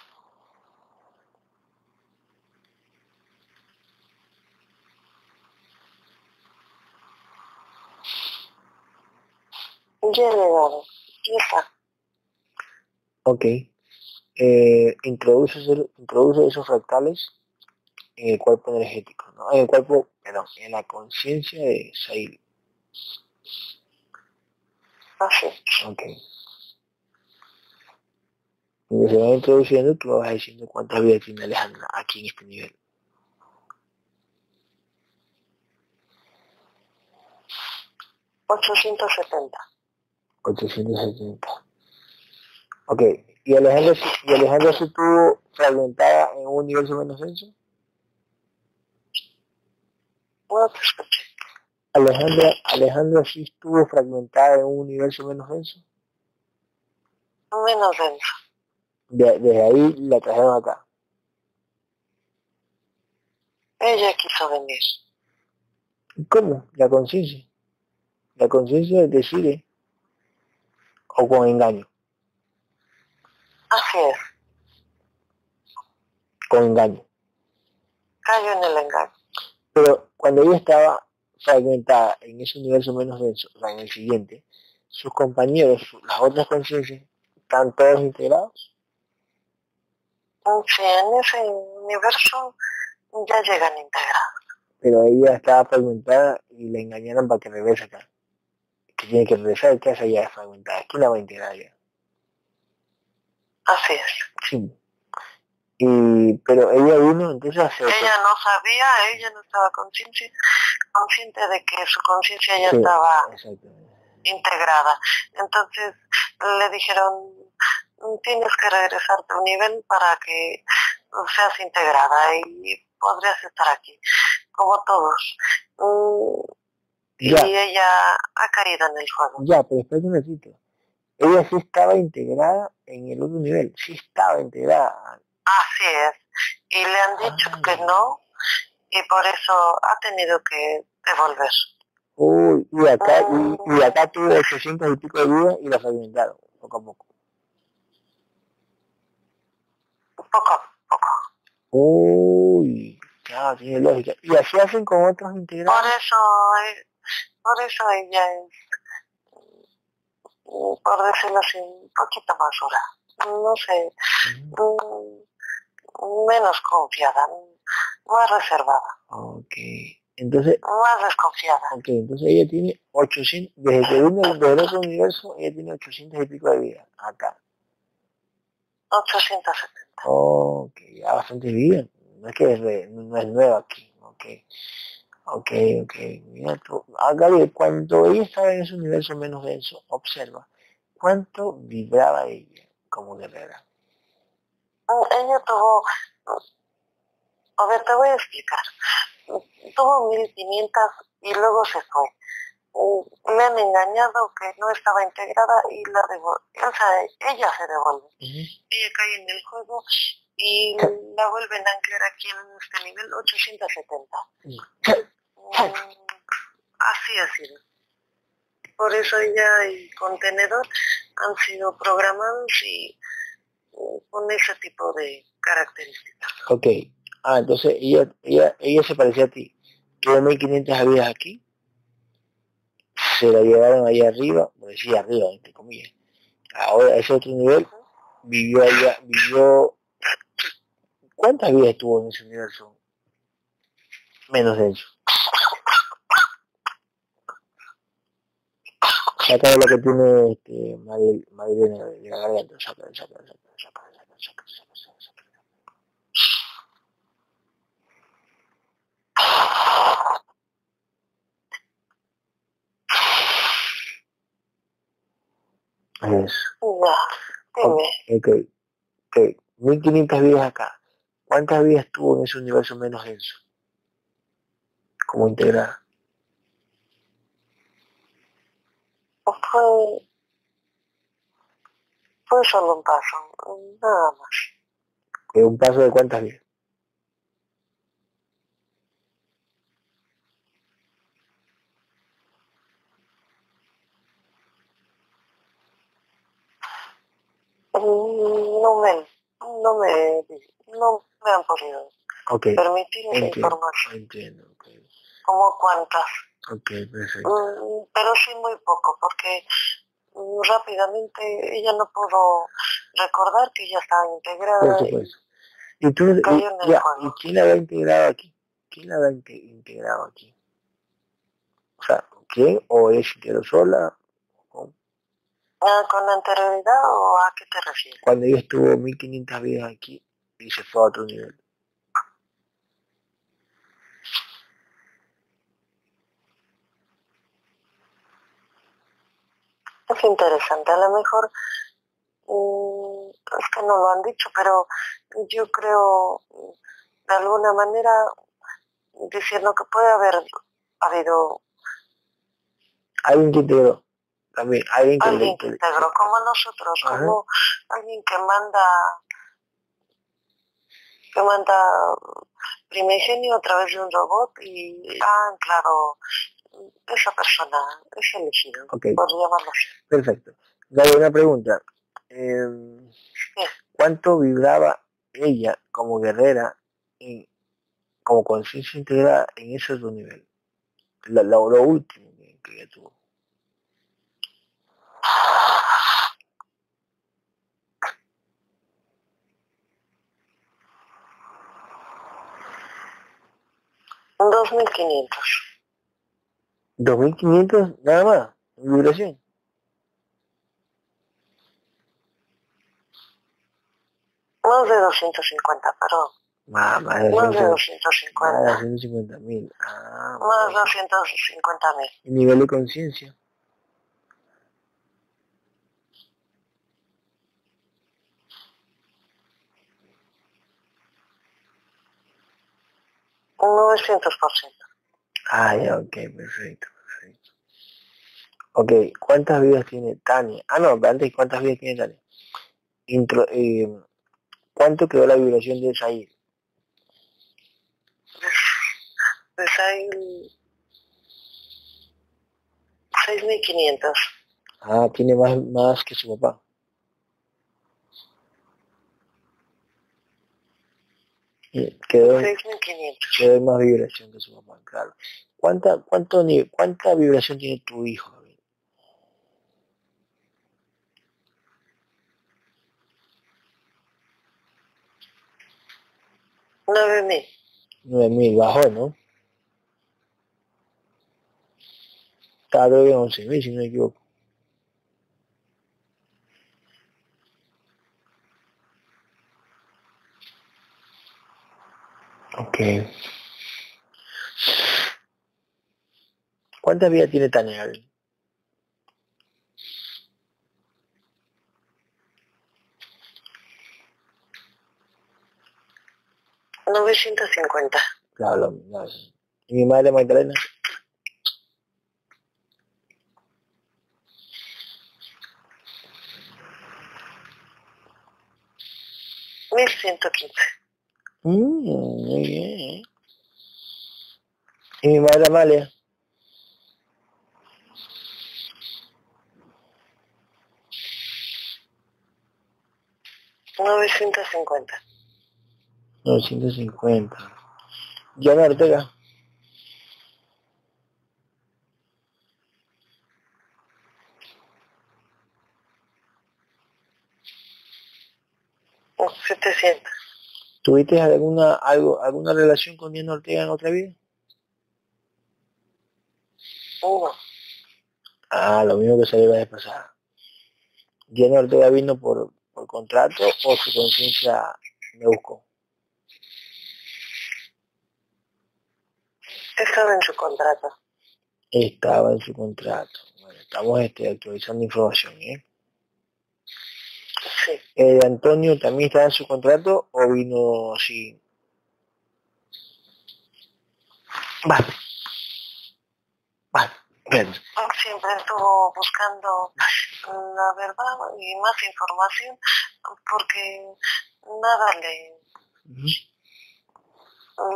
Ya está.
Ok. Eh, introduce, introduce esos fractales en el cuerpo energético, ¿no? En el cuerpo, perdón, en la conciencia de Sail.
Así.
Ok. Y se va introduciendo, tú vas diciendo cuántas vidas tiene Alejandra aquí en este nivel.
Ochocientos setenta.
870. Ok, ¿y Alejandra, ¿y Alejandra se estuvo fragmentada en un universo menos denso?
No te escuché.
Alejandra, Alejandra sí estuvo fragmentada en un universo menos denso.
Menos denso.
De- desde ahí la trajeron acá.
Ella quiso venir.
¿Cómo? La conciencia. La conciencia decide. O con engaño.
Así es.
Con engaño.
Cayó en el engaño.
Pero cuando ella estaba fragmentada en ese universo menos denso, o sea, en el siguiente, sus compañeros, las otras conciencias, están todos integrados.
Si en ese universo ya llegan integrados.
Pero ella estaba fragmentada y la engañaron para que regrese acá. Que tiene que regresar, que hace ya fragmentada. ¿Quién la va a integrar ya?
Así es.
Sí. Y, pero ella vino entonces a hacer...
Ella no sabía, ella no estaba consciente, consciente de que su conciencia ya
Sí,
estaba. Integrada. Entonces le dijeron, tienes que regresar a tu nivel para que seas integrada y podrías estar aquí, como todos. Mm,
Ya,
Y ella ha caído en el juego.
ya, pero espérate un ratito. Ella sí estaba integrada en el otro nivel. Sí estaba integrada.
Así es. Y le han dicho
Ah.
que no y por eso ha tenido que devolver.
Uy, y acá, y, y acá tuve 800 y pico de vidas y la fragmentaron, poco a poco.
Poco a poco.
Uy, claro, tiene lógica. Y así hacen con otros
Por
integrados.
eso, eh, por eso ella es, mm, por decirlo así, un poquito más dura. No sé,
Ujú.
mm, menos confiada, más reservada,
Ok. Entonces,
más desconfiada.
ok, entonces ella tiene 800, desde que vino del otro universo, ella tiene 800 y pico de vidas, acá.
870.
Ok, ya bastante bien. No es que es, re- no es nueva aquí. Ok, ok, ok. Mira tú. Ah, Gabriel, cuando ella estaba en ese universo menos denso, observa, ¿cuánto vibraba ella como guerrera?
Ella tuvo, a ver, te voy a explicar. Tuvo 1500 y luego se fue. Mm, Le han engañado que no estaba integrada y la devol- o sea, ella se devuelve. ella cae en el juego y la vuelven a anclar aquí en este nivel 870. Mm, Así ha sido. por eso ella y contenedor han sido programados y con ese tipo de características.
Ok. Ah, entonces ella, ella, ella se parecía a ti. Tuvo 1500 habidas aquí. Se la llevaron ahí arriba, bueno, decía arriba, entre comillas. Ahora, ese otro nivel, vivió allá, vivió... ¿Cuántas vidas tuvo en ese universo? Menos de eso. Saca lo que tiene este, Madeleine de la garganta, saca, saca, saca, saca, saca, saca. Es. Ok, ok. 1500 vidas acá. ¿Cuántas vidas tuvo en ese universo menos denso? Como integrada.
Fue, fue solo un paso, nada más.
¿Un paso de cuántas vidas?
No me, no me, no me han podido
okay.
permitir esa información.
Entiendo, okay.
¿Cómo cuántas?
Ok, perfecto.
Mm, pero sí muy poco, porque mm, rápidamente ella no pudo recordar que ya estaba integrada.
Por supuesto. ¿Y, tú, y, ya, ¿y quién la había integrado aquí? ¿Quién la había integrado aquí? O sea, ¿quién? ¿O ella se quedó sola?
Ah, ¿Con anterioridad o a qué te refieres?
Cuando ella estuvo 1500 vidas aquí y se fue a otro nivel.
Es interesante, a lo mejor mmm, es que no lo han dicho, pero yo creo de alguna manera diciendo que puede haber habido
alguien que integró también alguien que,
alguien que integró como nosotros Ajá. como alguien que manda que manda primigenio a través de un robot y ah claro esa persona es elegido
okay.
por llamarlo
perfecto Dale una pregunta eh,
sí.
¿cuánto vibraba ella como guerrera en, como conciencia integrada en ese otro nivel lo, lo, lo último que, que ella tuvo
Dos mil quinientos.
¿Dos mil quinientos nada más? ¿En vibración?
Más de 250, pero...
Ah, más de,
más de
250
250.
mil. Ah,
más de 250 mil.
¿Y nivel de conciencia?
Un 900%.
Ah, ya, ok, perfecto, perfecto. Ok, ¿cuántas vidas tiene Tania? Ah, no, antes, ¿cuántas vidas tiene Tania? Intro, eh, ¿Cuánto quedó la vibración de Said?
De Said... 6.500.
Ah, tiene más, más que su papá. Quedó,
6.500.
quedó más vibración que su papá, claro. ¿Cuánta, cuánto, ¿Cuánta vibración tiene tu hijo?
Nueve mil.
Nueve mil, bajó, ¿no? Estaba creo que once mil, si no me equivoco. Ok. ¿Cuántas vidas tiene Taneal?
¿950?
Claro, ¿Y mi madre Magdalena?
¿1115?
Mm, muy bien, ¿Y mi madre Amalia?
Novecientos
cincuenta. Novecientos cincuenta. Diana Ortega.
Oh, setecientos.
¿Tuviste alguna algo alguna relación con Diana Ortega en otra vida?
Uno.
Ah, lo mismo que salió la vez pasada. Diana Ortega vino por, por contrato o su conciencia me buscó.
Estaba en su contrato.
Estaba en su contrato. Bueno, estamos este, actualizando información, ¿eh?
Sí.
Eh, Antonio también estaba en su contrato o vino así. Vale. Vale. Bien.
Siempre estuvo buscando la verdad y más información porque nada le,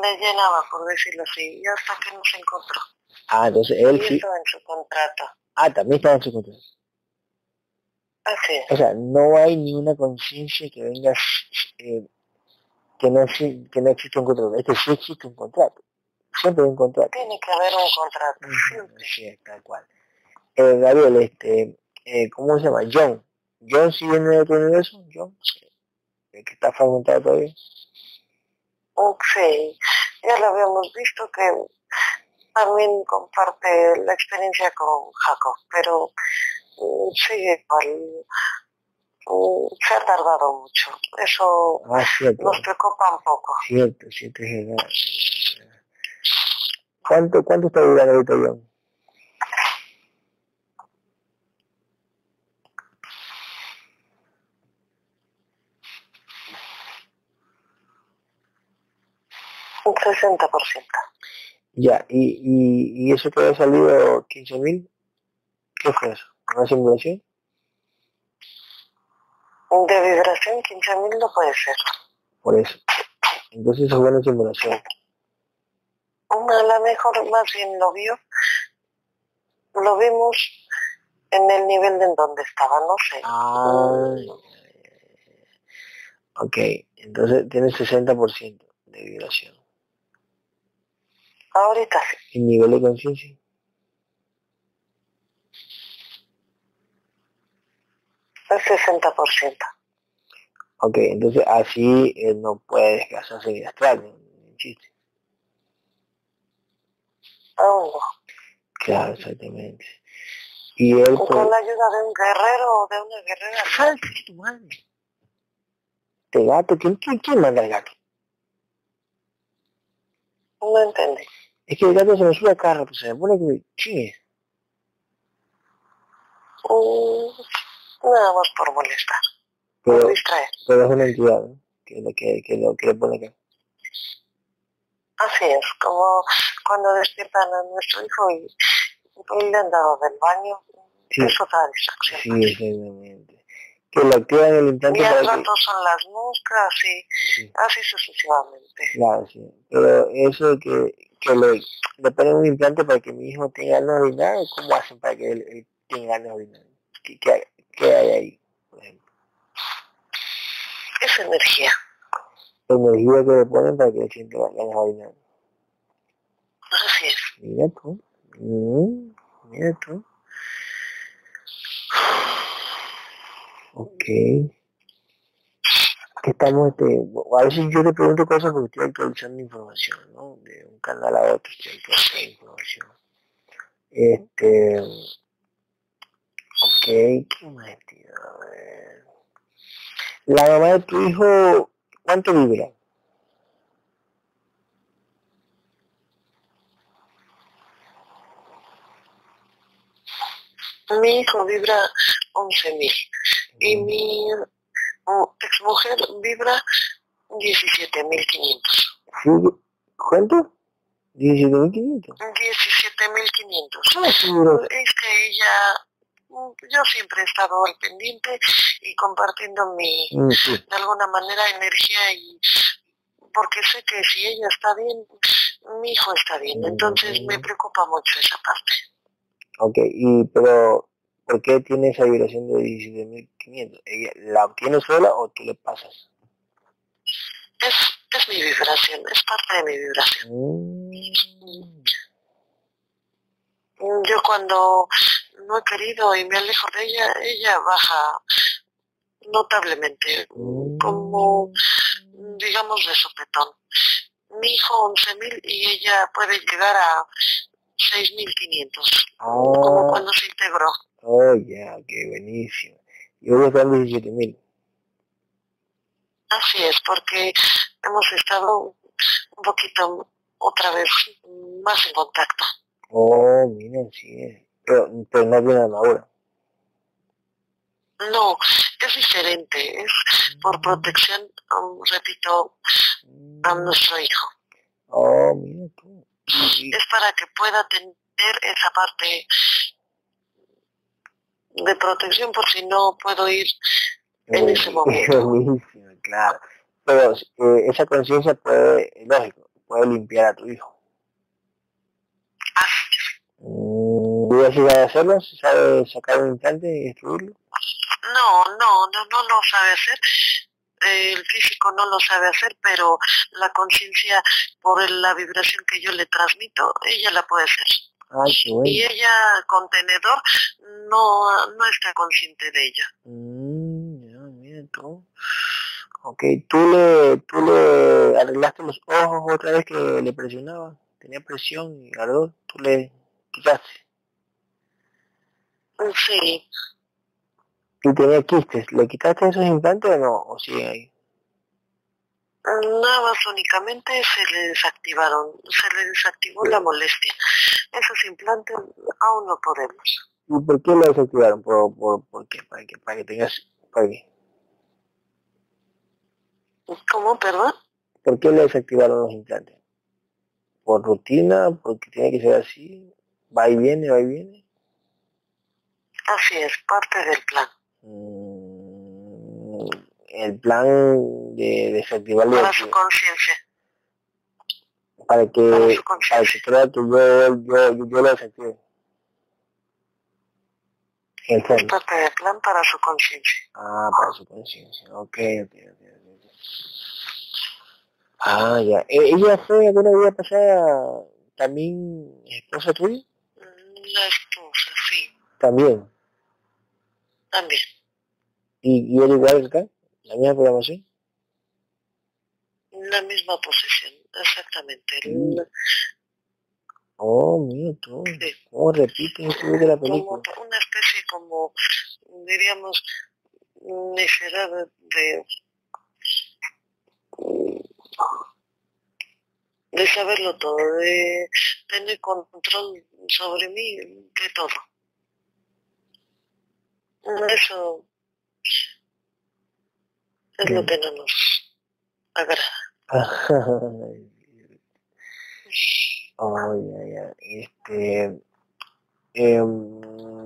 le llenaba, por decirlo así, y hasta que nos encontró.
Ah, entonces
Y
él sí.
estaba en su contrato.
Ah, también estaba en su contrato.
Así es.
O sea, no hay ni una conciencia que venga eh, que, no, que no existe un contrato. Este sí existe un contrato. Siempre hay un contrato.
Tiene que haber un contrato,
Ujú,
siempre.
Sí, es tal cual. Eh, Gabriel, este, eh, ¿cómo se llama? John. John sigue en el otro universo, John. El que está fragmentado todavía.
Mm, Sí, ya lo habíamos visto que también comparte la experiencia con Jacob, pero igual. Mm, Se ha tardado mucho. Eso
Ah,
nos preocupa un poco.
Cierto, cierto, es verdad. ¿Cuánto, cuánto está durando ahorita John?
Un 60%.
Ya, y, y, y eso que había salido 15.000, ¿qué fue eso? ¿Una simulación?
De vibración 15.000 no puede ser.
Por eso. Entonces fue una simulación.
A lo mejor más bien lo vio. Lo vimos en el nivel de en donde estaba, no sé.
Ah, ok, entonces tiene 60% de vibración.
Ahorita sí.
¿El nivel de conciencia?
El 60%.
Ok, entonces así él no puede descansarse en el no chiste.
No.
Claro, exactamente. Y él
Con
pues,
la ayuda de un guerrero o de una guerrera.
¡Salte tu madre! Este gato, ¿quién, quién, quién manda al gato?
No entendí.
Es que el gato se me sube a carro, pues se me pone que chingue.
Mm, nada más por molestar. Por
Pero,
distraer.
pero es una entidad, ¿no? Que que, que, lo que le pone acá.
Así es, como cuando despiertan a nuestro hijo y, y le han dado del baño.
Sí.
Es otra distracción.
Sí, exactamente. Que lo activan el implante
Y al
que...
rato son las moscas y
Sí.
así sucesivamente.
Claro, sí. Pero eso de que, que le, le ponen un implante para que mi hijo tenga ganas de orinar, ¿cómo hacen para que él, él tenga ganas de orinar? ¿Qué, qué, qué hay ahí?
Es energía.
La energía que le ponen para que él sienta ganas de orinar.
Así es.
Mira tú. Mm, mira tú. Ok. Que estamos, este, a veces yo le pregunto cosas porque estoy actualizando información, ¿no? De un canal a otro estoy actualizando información. Este, ok, ¿qué más, tío? A ver. La mamá de tu hijo, ¿cuánto vibra?
Mi hijo vibra 11.000 y mi ex mujer vibra 17.500.
¿Sí? ¿Cuánto? 17.500.
17.500.
Ah, sí, bro.
Es que ella, yo siempre he estado al pendiente y compartiendo mi,
Mm, sí.
de alguna manera, energía y porque sé que si ella está bien, mi hijo está bien. Entonces me preocupa mucho esa parte.
Ok, y, pero ¿por qué tiene esa vibración de 17.500? ¿La obtiene sola o tú le pasas?
Es, es mi vibración, es parte de mi vibración. Mm. Yo cuando no he querido y me alejo de ella, ella baja notablemente, como digamos de sopetón. Mi hijo 11.000 y ella puede llegar a 6.500, como ah. cuando se integró.
Oh, ya, qué buenísimo. Y hoy están 17.000.
Así es, porque hemos estado un poquito otra vez más en contacto.
Oh, miren, sí. Pero, pero no viene ahora.
No, es diferente, es por protección, um, repito, a nuestro hijo.
Oh, mira tú.
Es para que pueda tener esa parte de protección por si no puedo ir en ese momento.
claro. Pero eh, esa conciencia puede, lógico, puede limpiar a tu hijo. ¿Tú vas a hacerlo? ¿Sabe sacar un implante y destruirlo?
No, no, no, no lo sabe hacer. El físico no lo sabe hacer, pero la conciencia, por la vibración que yo le transmito, ella la puede hacer.
Ay, qué bueno.
Y ella, contenedor, no, no está consciente de ella.
Mm, ya, mira tú. Ok, ¿tú le, ¿tú le arreglaste los ojos otra vez que le presionaba? Tenía presión y ardor, tú le quitaste.
Sí.
¿Y tenía quistes? ¿Le quitaste esos implantes o no? ¿O siguen ahí?
Nada más únicamente se le desactivaron, se le desactivó la molestia. Esos implantes aún no podemos.
¿Y por qué lo desactivaron? ¿Por, por, por qué? ¿Para que, para que tengas... ¿Para qué?
¿Cómo, perdón?
¿Por qué le desactivaron los implantes? ¿Por rutina? ¿Porque tiene que ser así? ¿Va y viene, va y viene?
Así es, parte del plan.
Mm, el plan de desactivar
para su conciencia.
Para que para, que crea que yo yo yo, lo desactive
el plan. parte del plan para su conciencia.
Ah para su conciencia. Ok ok ok, ah ya. ¿E-, ella fue alguna vida pasada también esposa tuya
la esposa sí.
También
también
¿Y, y él igual acá? ¿La misma programación?
La misma posición, exactamente.
Mm. Oh, mío, tú. Sí. ¿Cómo repiten de la película?
Como una especie como, diríamos, necesidad de, de saberlo todo, de tener control sobre mí, de todo. Eso es lo que no nos agrada.
oh, ya, ya. Este, eh,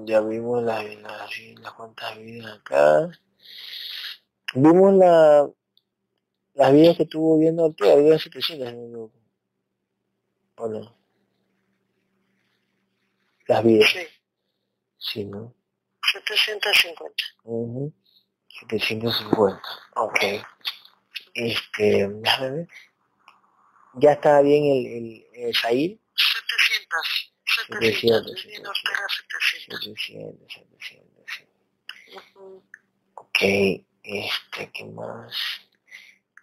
ya vimos las la, la cuantas vidas acá. Vimos la las vidas que estuvo viendo Ortega, había 700 no ¿O no? Las vidas.
Sí.
Sí, ¿no?
750.
Uh 750. Ok. Este, déjame ver. ¿Ya está bien el, el, el
700. 700. 700. 700. 700.
Ok. Este, ¿qué más?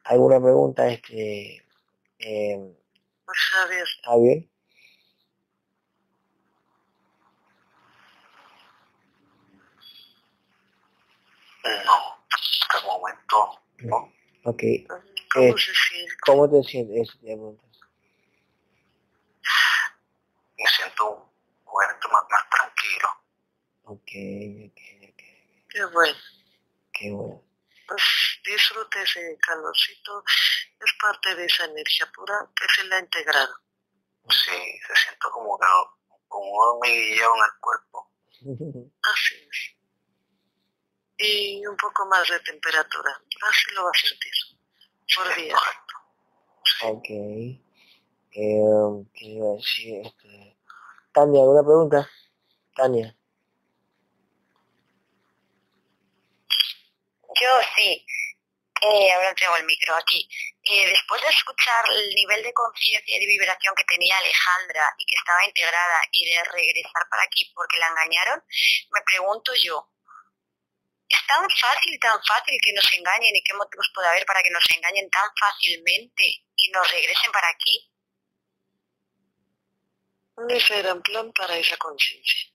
¿Alguna pregunta? Este, eh,
Javier.
Javier.
En este momento no.
Ok.
¿Cómo, eh, se siente?
¿Cómo te sientes?
Me siento un momento más, más tranquilo.
Ok, ok, ok.
Qué bueno.
Qué bueno.
Pues disfrute ese calorcito, es parte de esa energía pura que se le ha integrado.
Sí, se siente como como un hormiguilleo en el cuerpo.
Así es y un poco más de temperatura. Así lo va a sentir por día.
Ok. Eh, ¿Qué iba a decir? Este... Tania, ¿alguna pregunta? Tania.
Yo sí. Eh, ahora tengo el micro aquí. Eh, después de escuchar el nivel de conciencia y de vibración que tenía Alejandra y que estaba integrada y de regresar para aquí porque la engañaron, me pregunto yo, ¿es tan fácil, tan fácil que nos engañen y qué motivos puede haber para que nos engañen tan fácilmente y nos regresen para aquí?
Un plan para esa conciencia.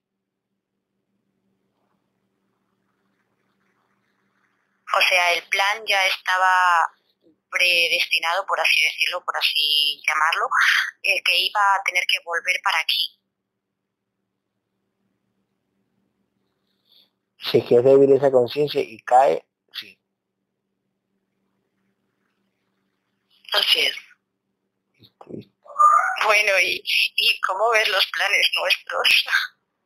O sea, el plan ya estaba predestinado, por así decirlo, por así llamarlo, el que iba a tener que volver para aquí.
Si es que es débil esa conciencia y cae, sí.
Así es.
Bueno, ¿y, ¿y cómo ves los planes nuestros?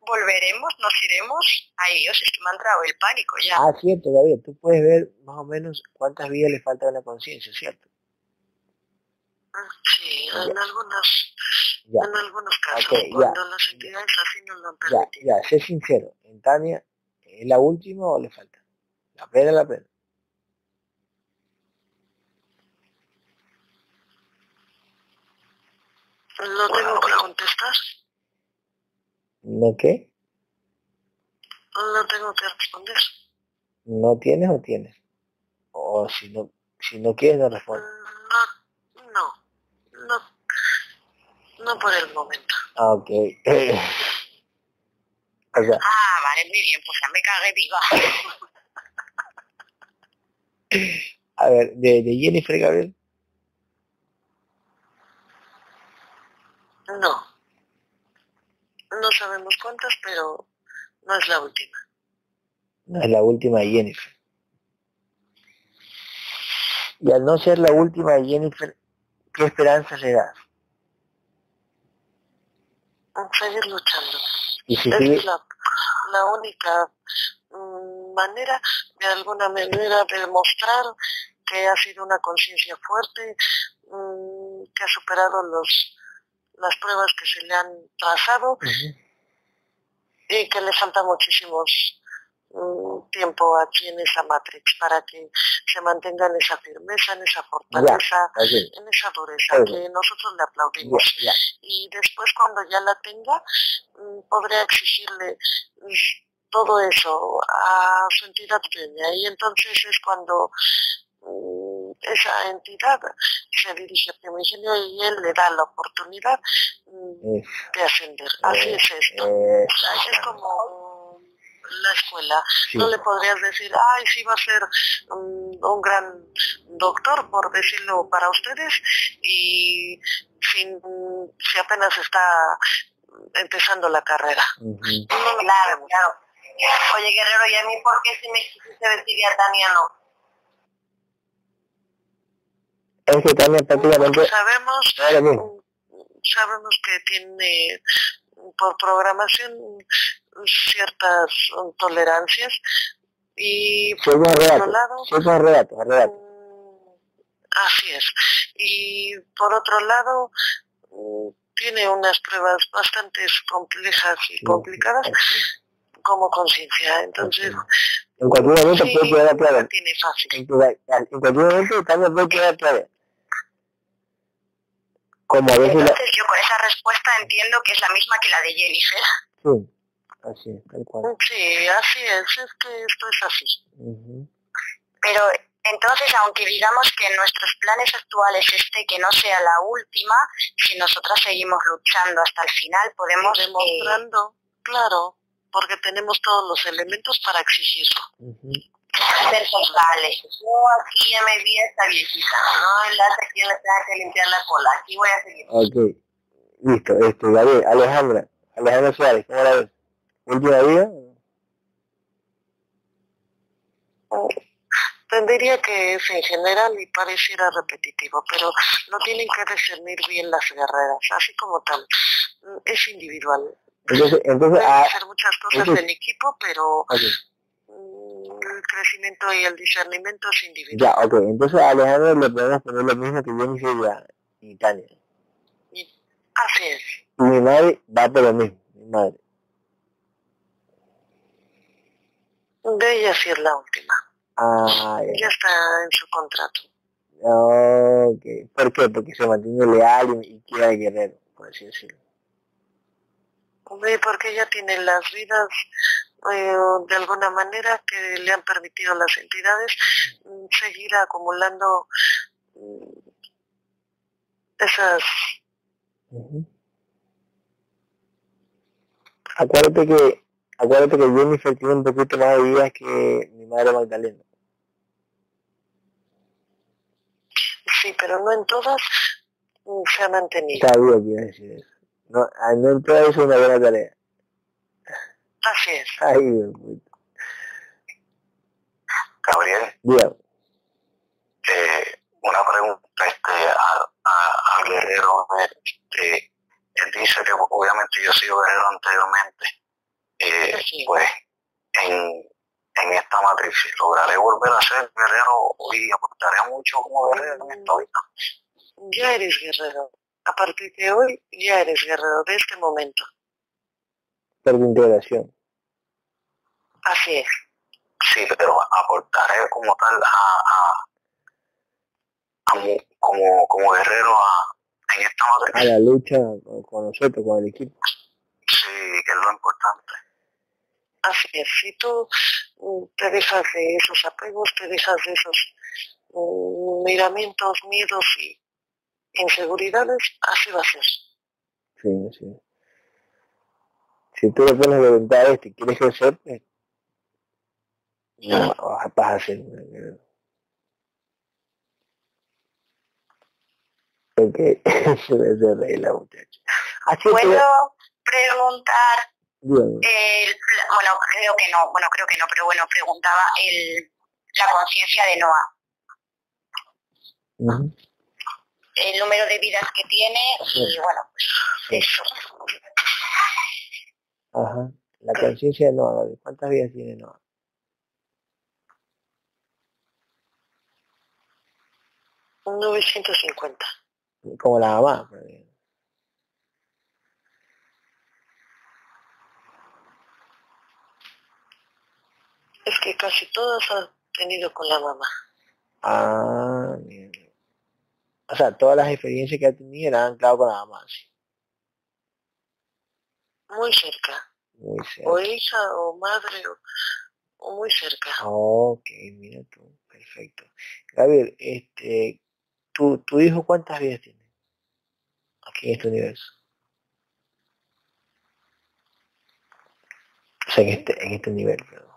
volveremos, nos iremos. Ay Dios, es que me ha entrado el pánico ya.
Ah, cierto, David, tú puedes ver más o menos cuántas vidas le falta a la conciencia, ¿cierto?
Sí, en algunos, en algunos casos, cuando las entidades así nos lo han permitido.
Ya, ya, sé sincero, en Tania, ¿es la última o le falta? La pena, la pena.
¿Lo tengo que contestar?
¿No qué?
No tengo que responder.
¿No tienes o tienes? O si no, si no quieres no respondes.
No, no, no, no por el momento.
Ah, ok.
ah, vale, muy bien, pues ya me cagué
viva. A ver, de, de Jennifer Gabriel.
No. No sabemos cuántas, pero no es la última.
No es la última de Jennifer. Y al no ser la última de Jennifer, ¿qué esperanza le das?
Seguir luchando.
¿Y si
es la, la, única mm, manera, de alguna manera, de demostrar que ha sido una conciencia fuerte, mm, que ha superado los las pruebas que se le han trazado y que le falta muchísimos tiempo aquí en esa matrix para que se mantenga en esa firmeza, en esa fortaleza, en esa dureza, que nosotros le aplaudimos. Y después cuando ya la tenga, mm, podré exigirle todo eso a su entidad pequeña y entonces es cuando mm, esa entidad se dirige a Primigenio y él le da la oportunidad mm, de ascender. Así es esto. Es como la escuela. No le podrías decir, ay, sí va a ser un, gran doctor, por decirlo para ustedes, y sin, si apenas está empezando la carrera.
claro, claro. Oye, Guerrero, ¿y a mí por qué si me quisiste decir y a Tania no?
es que también prácticamente
sabemos sabemos que tiene por programación ciertas tolerancias y por otro lado mm, así es. Y por otro lado mm, tiene unas pruebas bastante complejas y complicadas como conciencia. Entonces
en cualquier momento puede quedar claro.
tiene fácil.
En cualquier momento también puede quedar claro
entonces yo con esa respuesta entiendo que es la misma que la de Jennifer.
Sí, así es, tal cual.
Sí, así es, es que esto es así.
Pero entonces, aunque digamos que en nuestros planes actuales este que no sea la última, si nosotras seguimos luchando hasta el final, podemos...
Eh, Demostrando, claro, porque tenemos todos los elementos para exigirlo
vale, yo aquí ya me vi esta viejita, no el hace quien le tenga que limpiar la cola, aquí voy a seguir. Ok,
listo, este, David, Alejandra, Alejandra Suárez, ¿cómo la ves? ¿Última vida?
Tendría que es en general y pareciera repetitivo, pero no tienen que discernir bien las guerreras, así como tal. Es individual.
Entonces, entonces,
Pueden hacer muchas cosas en equipo, pero crecimiento y el discernimiento es individual.
Ya, ok. Entonces a Alejandro le podemos poner lo mismo que yo hice ya y Tania.
Así es.
Y mi madre va por lo mismo, mi madre.
De ella sí es la última.
Ah,
Ya está en su contrato.
Ok. ¿Por qué? Porque se mantiene leal y, y quiere al guerrero, por así decirlo.
Hombre, porque ella tiene las vidas eh, de alguna manera que le han permitido a las entidades mm, seguir acumulando mm, esas.
Acuérdate que, acuérdate que Jennifer tiene un poquito más de vidas que mi madre Magdalena.
sí pero no en todas mm, se ha mantenido
Sabía que iba a decir eso. No, no en todo eso es una buena tarea.
Así es
Ay.
Gabriel,
Dígame.
eh, una pregunta este, a- a- al guerrero. Este, él dice que obviamente yo he sido guerrero anteriormente. Eh,
Sí.
pues en, en esta matriz, si lograré volver a ser guerrero y aportaré mucho como guerrero en esta vida.
ya eres guerrero a partir de hoy ya eres guerrero de este momento
Por tu integración.
así es
Sí, pero aportaré como tal a, a, a mu- como, como guerrero a, en esta
A la lucha con, nosotros, con el equipo.
Sí, que es lo importante.
Así es, si tú mm, te dejas de esos apegos, te dejas de esos mm, miramientos, miedos y inseguridades, así va a ser.
Sí, sí. Si tú le pones voluntad a esto y quieres crecer, pues, no, vas a guerrero. Ok, se me hace reír la muchacha. Así que,
¿Puedo preguntar
dígame.
el, bueno, creo que no, bueno, creo que no, pero bueno, preguntaba el, la conciencia de Noah, el número de vidas que tiene y bueno, pues eso.
Ajá. La conciencia de Noah. ¿cuántas vidas tiene Noah?
Un 950.
Como la mamá.
Es que casi todas han tenido con la mamá.
Ah, bien. O sea, todas las experiencias que ha tenido eran ancladas con la mamá, sí.
Muy cerca.
Muy cerca.
O hija, o madre, o, o muy cerca.
Ok, mira tú, perfecto. Gabriel, este, ¿tu, tu hijo cuántas vidas tiene? Aquí en este universo. O sea, en este, en este nivel, perdón.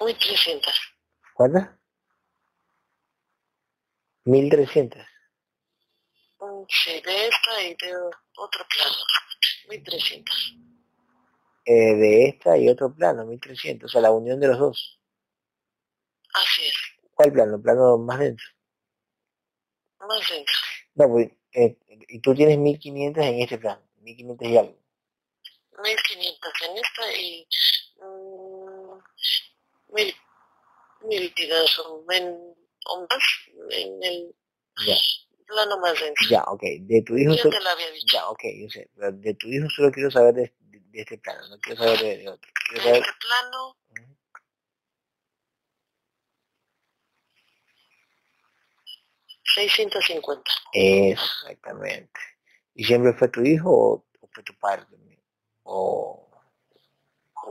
Muy 300.
¿Cuántas? 1300.
Mm, Sí, de esta y de otro plano. 1300.
Eh, de esta y otro plano, 1300. O sea, la unión de los dos.
Así es.
¿Cuál plano? ¿Plano más denso?
Más denso.
No, pues, eh, y tú tienes 1500 en este plano. 1500 y algo.
1500 en esta y mm, mil, mil o, men- o más en el
Ya,
plano más denso.
ya, ok. De tu hijo...
Ya
so-
te lo había dicho.
Ya, ok, yo sé. De tu hijo solo quiero saber de, de- de este plano, no quiero saber de, de otro. Quiero
En
saber...
este plano,
Ujú.
650.
Exactamente. ¿Y siempre fue tu hijo o, o fue tu padre también? O...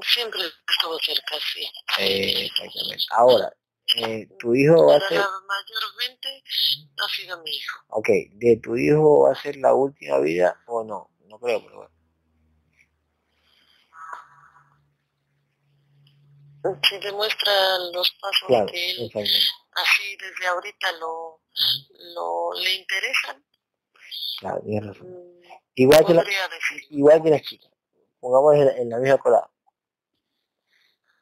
Siempre estuvo cerca, sí.
exactamente. Ahora, eh, tu hijo va a ser...
mayormente ha sido mi hijo.
Ok, ¿de tu hijo va a ser la última vida o no? No creo, pero bueno.
Si demuestra los pasos
Claro,
que él así desde ahorita lo, lo le interesan,
Claro, tienes razón.
mm,
Igual que, la,
decir.
igual que las chicas. Pongamos en, en la misma colada.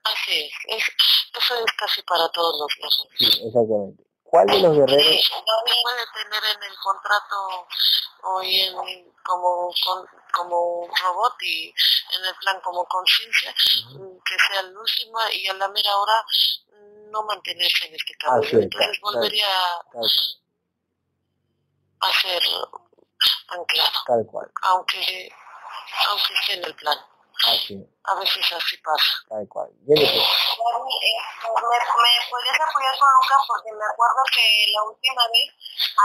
Así es, es- eso es casi para todos los casos.
Sí, exactamente. ¿Cuál de los guerreros...
Sí, no puede tener en el contrato o en, como, con- como robot y en el plan como conciencia mm, que sea la última y a la mera hora mm, no mantenerse en este camino.
Así es,
Entonces volvería a ser anclado,
tal cual.
aunque, aunque esté en el plan. A veces así pasa.
Tal cual.
Pues. me, me podrías apoyar con Lucas porque me acuerdo que la última vez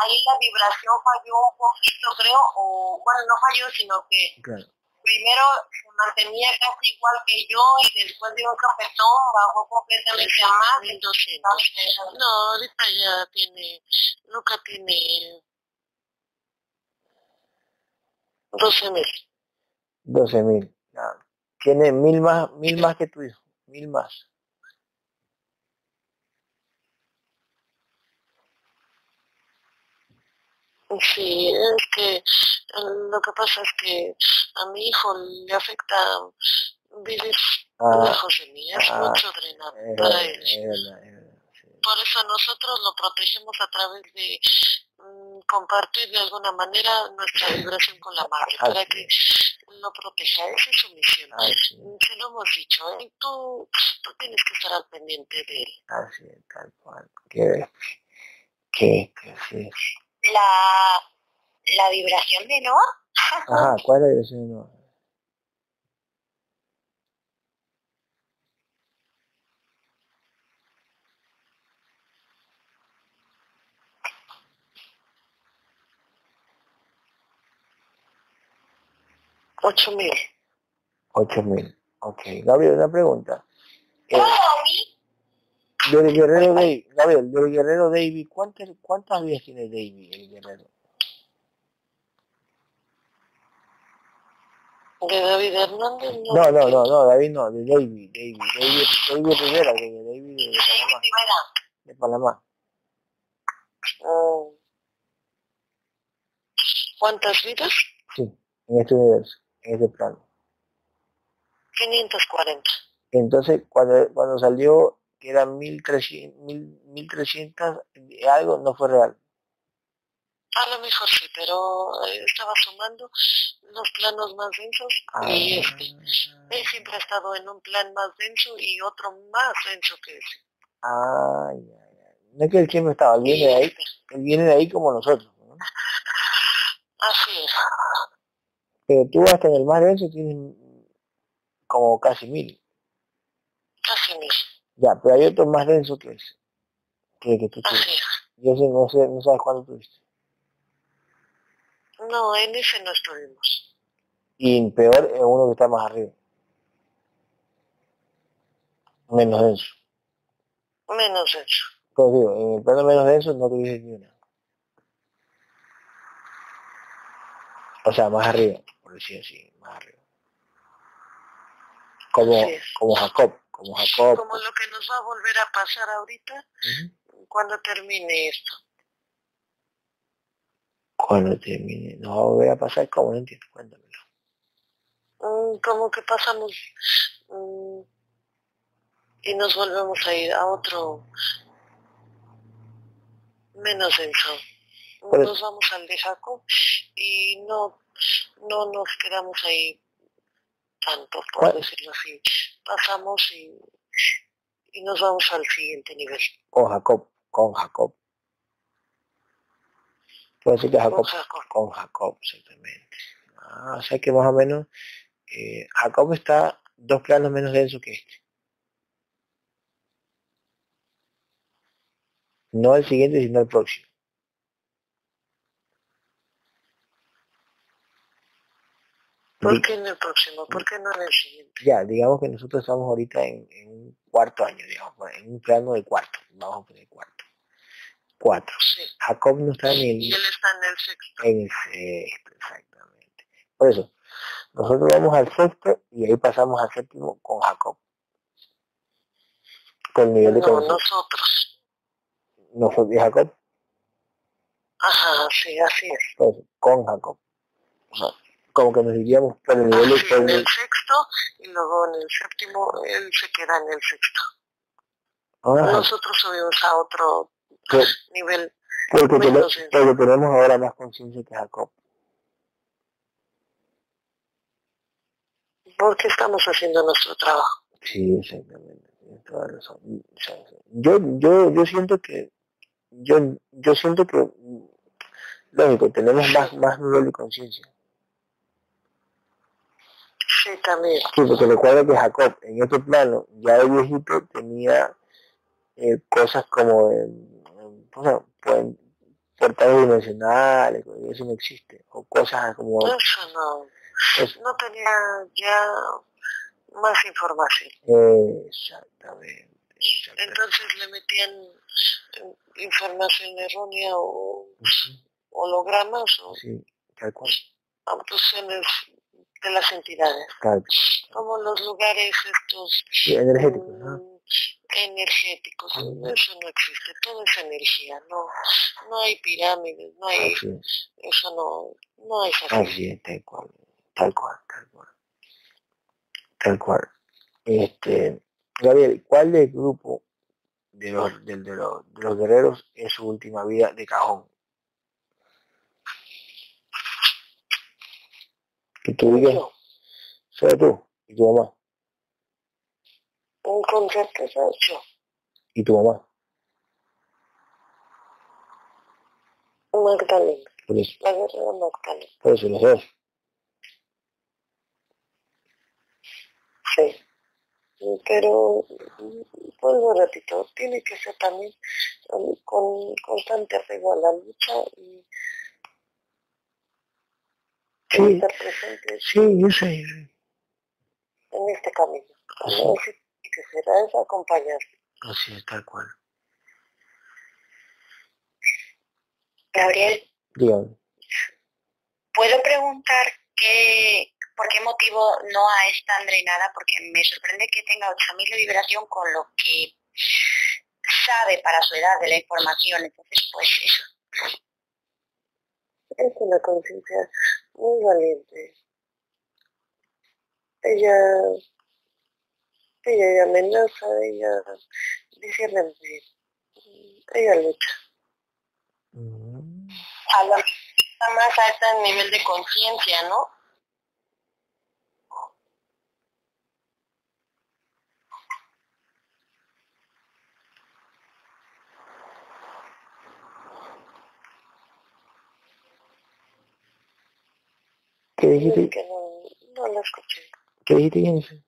ahí la vibración falló un poquito, creo, o bueno, no falló, sino que primero se mantenía casi igual que yo y después de un cafetón bajó completamente a más.
Entonces, no, ahorita ya tiene, nunca tiene 12 mil.
12 mil. Tiene mil más, mil más que tu hijo, mil más.
Sí, es que lo que pasa es que a mi hijo le afecta vivir ah, lejos de mí, es ah, mucho drenar para él. Por eso nosotros lo protegemos a través de mm, compartir de alguna manera nuestra vibración con la madre, para que lo proteja, esa es su misión. Se lo hemos dicho, ¿eh? tú, tú tienes que estar al pendiente de él.
Así es, tal cual. Que, que, que sí
la, la vibración de Noah.
Ajá, ¿cuál es la vibración de Noah?
Ocho mil.
Ocho mil. Ok. Gabriel, una pregunta. Eh, del Guerrero David, Gabriel, del Guerrero David, ¿cuántas, cuántas vidas tiene David, el Guerrero?
¿De David Hernández?
No, no, no, no, no, David no, de David, David, David, David Rivera, de David de, Panamá. De Panamá.
Oh. ¿Cuántas vidas?
Sí, en este universo, en este plano.
540.
Entonces, cuando, cuando salió que eran 1300, 1300 algo, no fue real.
A lo mejor sí, pero eh, estaba sumando los planos más densos y ah. este. Él siempre ha estado en un plan más denso y otro más denso que ese.
Ay, ay, ay. No es que él siempre estaba, él viene de ahí, él viene de ahí como nosotros. ¿no?
Así es.
Pero tú hasta en el más denso tienes como casi mil.
Casi mil.
Ya, pero hay otro más denso que ese. Que, que tú tienes. Y ese no, sé, no sabes cuándo tuviste.
No, en ese no estuvimos.
Y peor es uno que está más arriba. Menos denso.
Menos denso.
Pues digo, en el plano menos denso no tuviste ni una. O sea, más arriba, por decir así, más arriba. Como, como Jacob como Jacob.
Como lo que nos va a volver a pasar ahorita cuando termine esto.
Cuando termine, nos va a volver a pasar, ¿cómo? No entiendo, cuéntamelo.
Mm, como que pasamos mm, y nos volvemos a ir a otro menos denso. Nos vamos al de Jacob y no, no nos quedamos ahí tanto, por decirlo así. Pasamos y, y nos vamos al siguiente nivel.
Con Jacob, con Jacob. Puede que Jacob, con Jacob, con Jacob exactamente. Ah, o sea que más o menos eh, Jacob está dos planos menos denso que este. No el siguiente, sino el próximo.
¿Por qué en el próximo? ¿Por qué no en el siguiente?
Ya, digamos que nosotros estamos ahorita en, un cuarto año, digamos, en un plano de cuarto, vamos a poner cuarto. Cuatro. Sí. Jacob no está en el...
Y él está en el sexto.
En el sexto, exactamente. Por eso, nosotros vamos al sexto y ahí pasamos al séptimo con Jacob.
Con nivel de no, nosotros.
¿Nosotros y Jacob?
Ajá, sí, así es.
Entonces, con Jacob como que nos iríamos por el nivel
ah, en el sexto y luego en el séptimo él se queda en el sexto. Nosotros subimos a otro nivel.
Porque, tenemos, porque tenemos ahora más conciencia que Jacob.
Porque estamos haciendo nuestro trabajo.
Sí, exactamente. Toda razón. Yo, yo, yo siento que, yo, yo siento que, lógico, tenemos más, más nivel de conciencia
Sí, también.
Sí, porque recuerda que Jacob en este plano, ya de viejito, tenía eh, cosas como en, o sea, pueden, portales dimensionales, eso no existe, o cosas como...
Eso no, no tenía ya más información.
Exactamente, exactamente.
Entonces le metían eh, información errónea o hologramas o
sí, tal cual.
De las entidades. Como los lugares estos
sí, energéticos, ¿no?
mm, energéticos. Eso no existe, todo es energía. No, no hay pirámides, no hay,
es,
eso no, no es así.
así es, tal cual, tal cual, tal cual. Tal cual. Este, Gabriel, ¿cuál del grupo de los, del- de, los, de los guerreros es su última vida de cajón? Tú digas,
No,
solo tú y tu mamá,
un concepto es yo,
y tu mamá,
Magdalena,
por eso,
la guerrera Magdalena.
por eso los dos.
Sí. Pero, vuelvo repito, tiene que ser también con constante apego a la lucha y
Sí.
estar presentes
Sí, yo sé,
en este camino. ¿no? Así que será es acompañar.
Así es, tal cual.
Gabriel,
Dígame.
¿puedo preguntar qué, por qué motivo Noah es tan drenada? Porque me sorprende que tenga 8.000 de vibración con lo que sabe para su edad de la información. Entonces, pues eso.
Es una conciencia muy valiente. Ella, ella, amenaza, ella dice mentir. Ella lucha.
Mm,
A lo está más alta en nivel de conciencia, ¿no?
¿Qué dijiste?
Es que no, no la escuché.
¿Qué dijiste, Jennifer?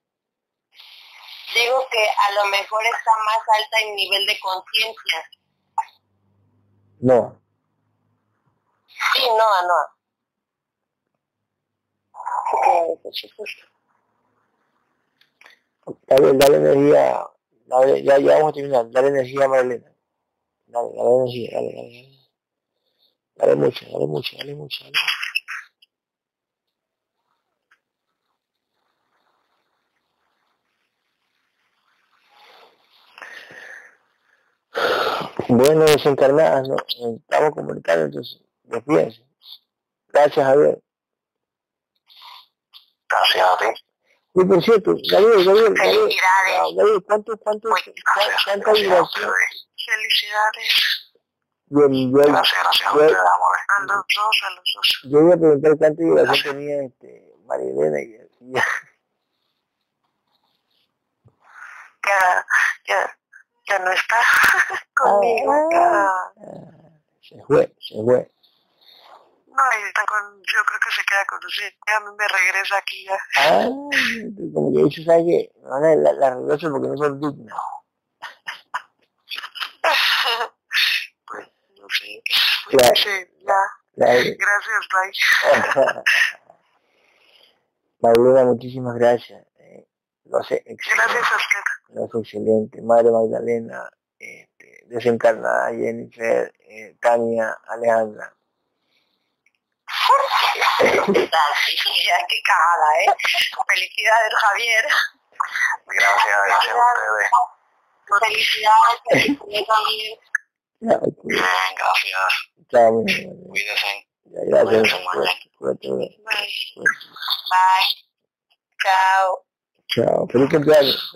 Digo que a lo mejor está más alta en nivel de conciencia.
No.
Sí, no, no.
Sí, claro, por supuesto.
Dale, dale energía. Dale, ya, ya vamos a terminar. Dale energía a Marlena. Dale, dale energía, dale, dale, dale. Dale mucho, dale mucho, dale mucho, dale. Bueno, desencarnadas, ¿no? Estamos comunicando, entonces, despídense. Gracias, Javier.
Gracias a ti.
Y por cierto, Gabriel, Gabriel, Gabriel,
Felicidades.
Gabriel, ¿cuánto, cuánto, cuánta vibración?
Felicidades
Yo, yo,
Gracias, gracias a
yo-
a los dos, a los dos.
yo iba a preguntar cuánta vibración tenía este, María Elena y y ya.
Ya, ya, no está conmigo.
Ah. Se fue, se fue.
no, está con, yo creo que se queda con usted. Ya me regresa aquí ya.
Ah, como que ¿sabes qué? No, la, la, regreso porque no son dignos.
pues, no sé. Pues
Claro.
dice, ya, gracias, bye.
Marilena, muchísimas gracias. Eh, lo hace excelente.
Gracias a usted.
Lo hace excelente. Madre Magdalena, este, desencarnada, Jennifer, eh, Tania, Alejandra.
Felicidades, qué cagada, ¿eh? Felicidades, Javier.
Gracias, gracias a ustedes.
Felicidades, felicidades
ok.
Bien, gracias.
Chao.
Cuídense.
Gracias.
Bye.
Bye. Chao.
Chao. Feliz cumpleaños.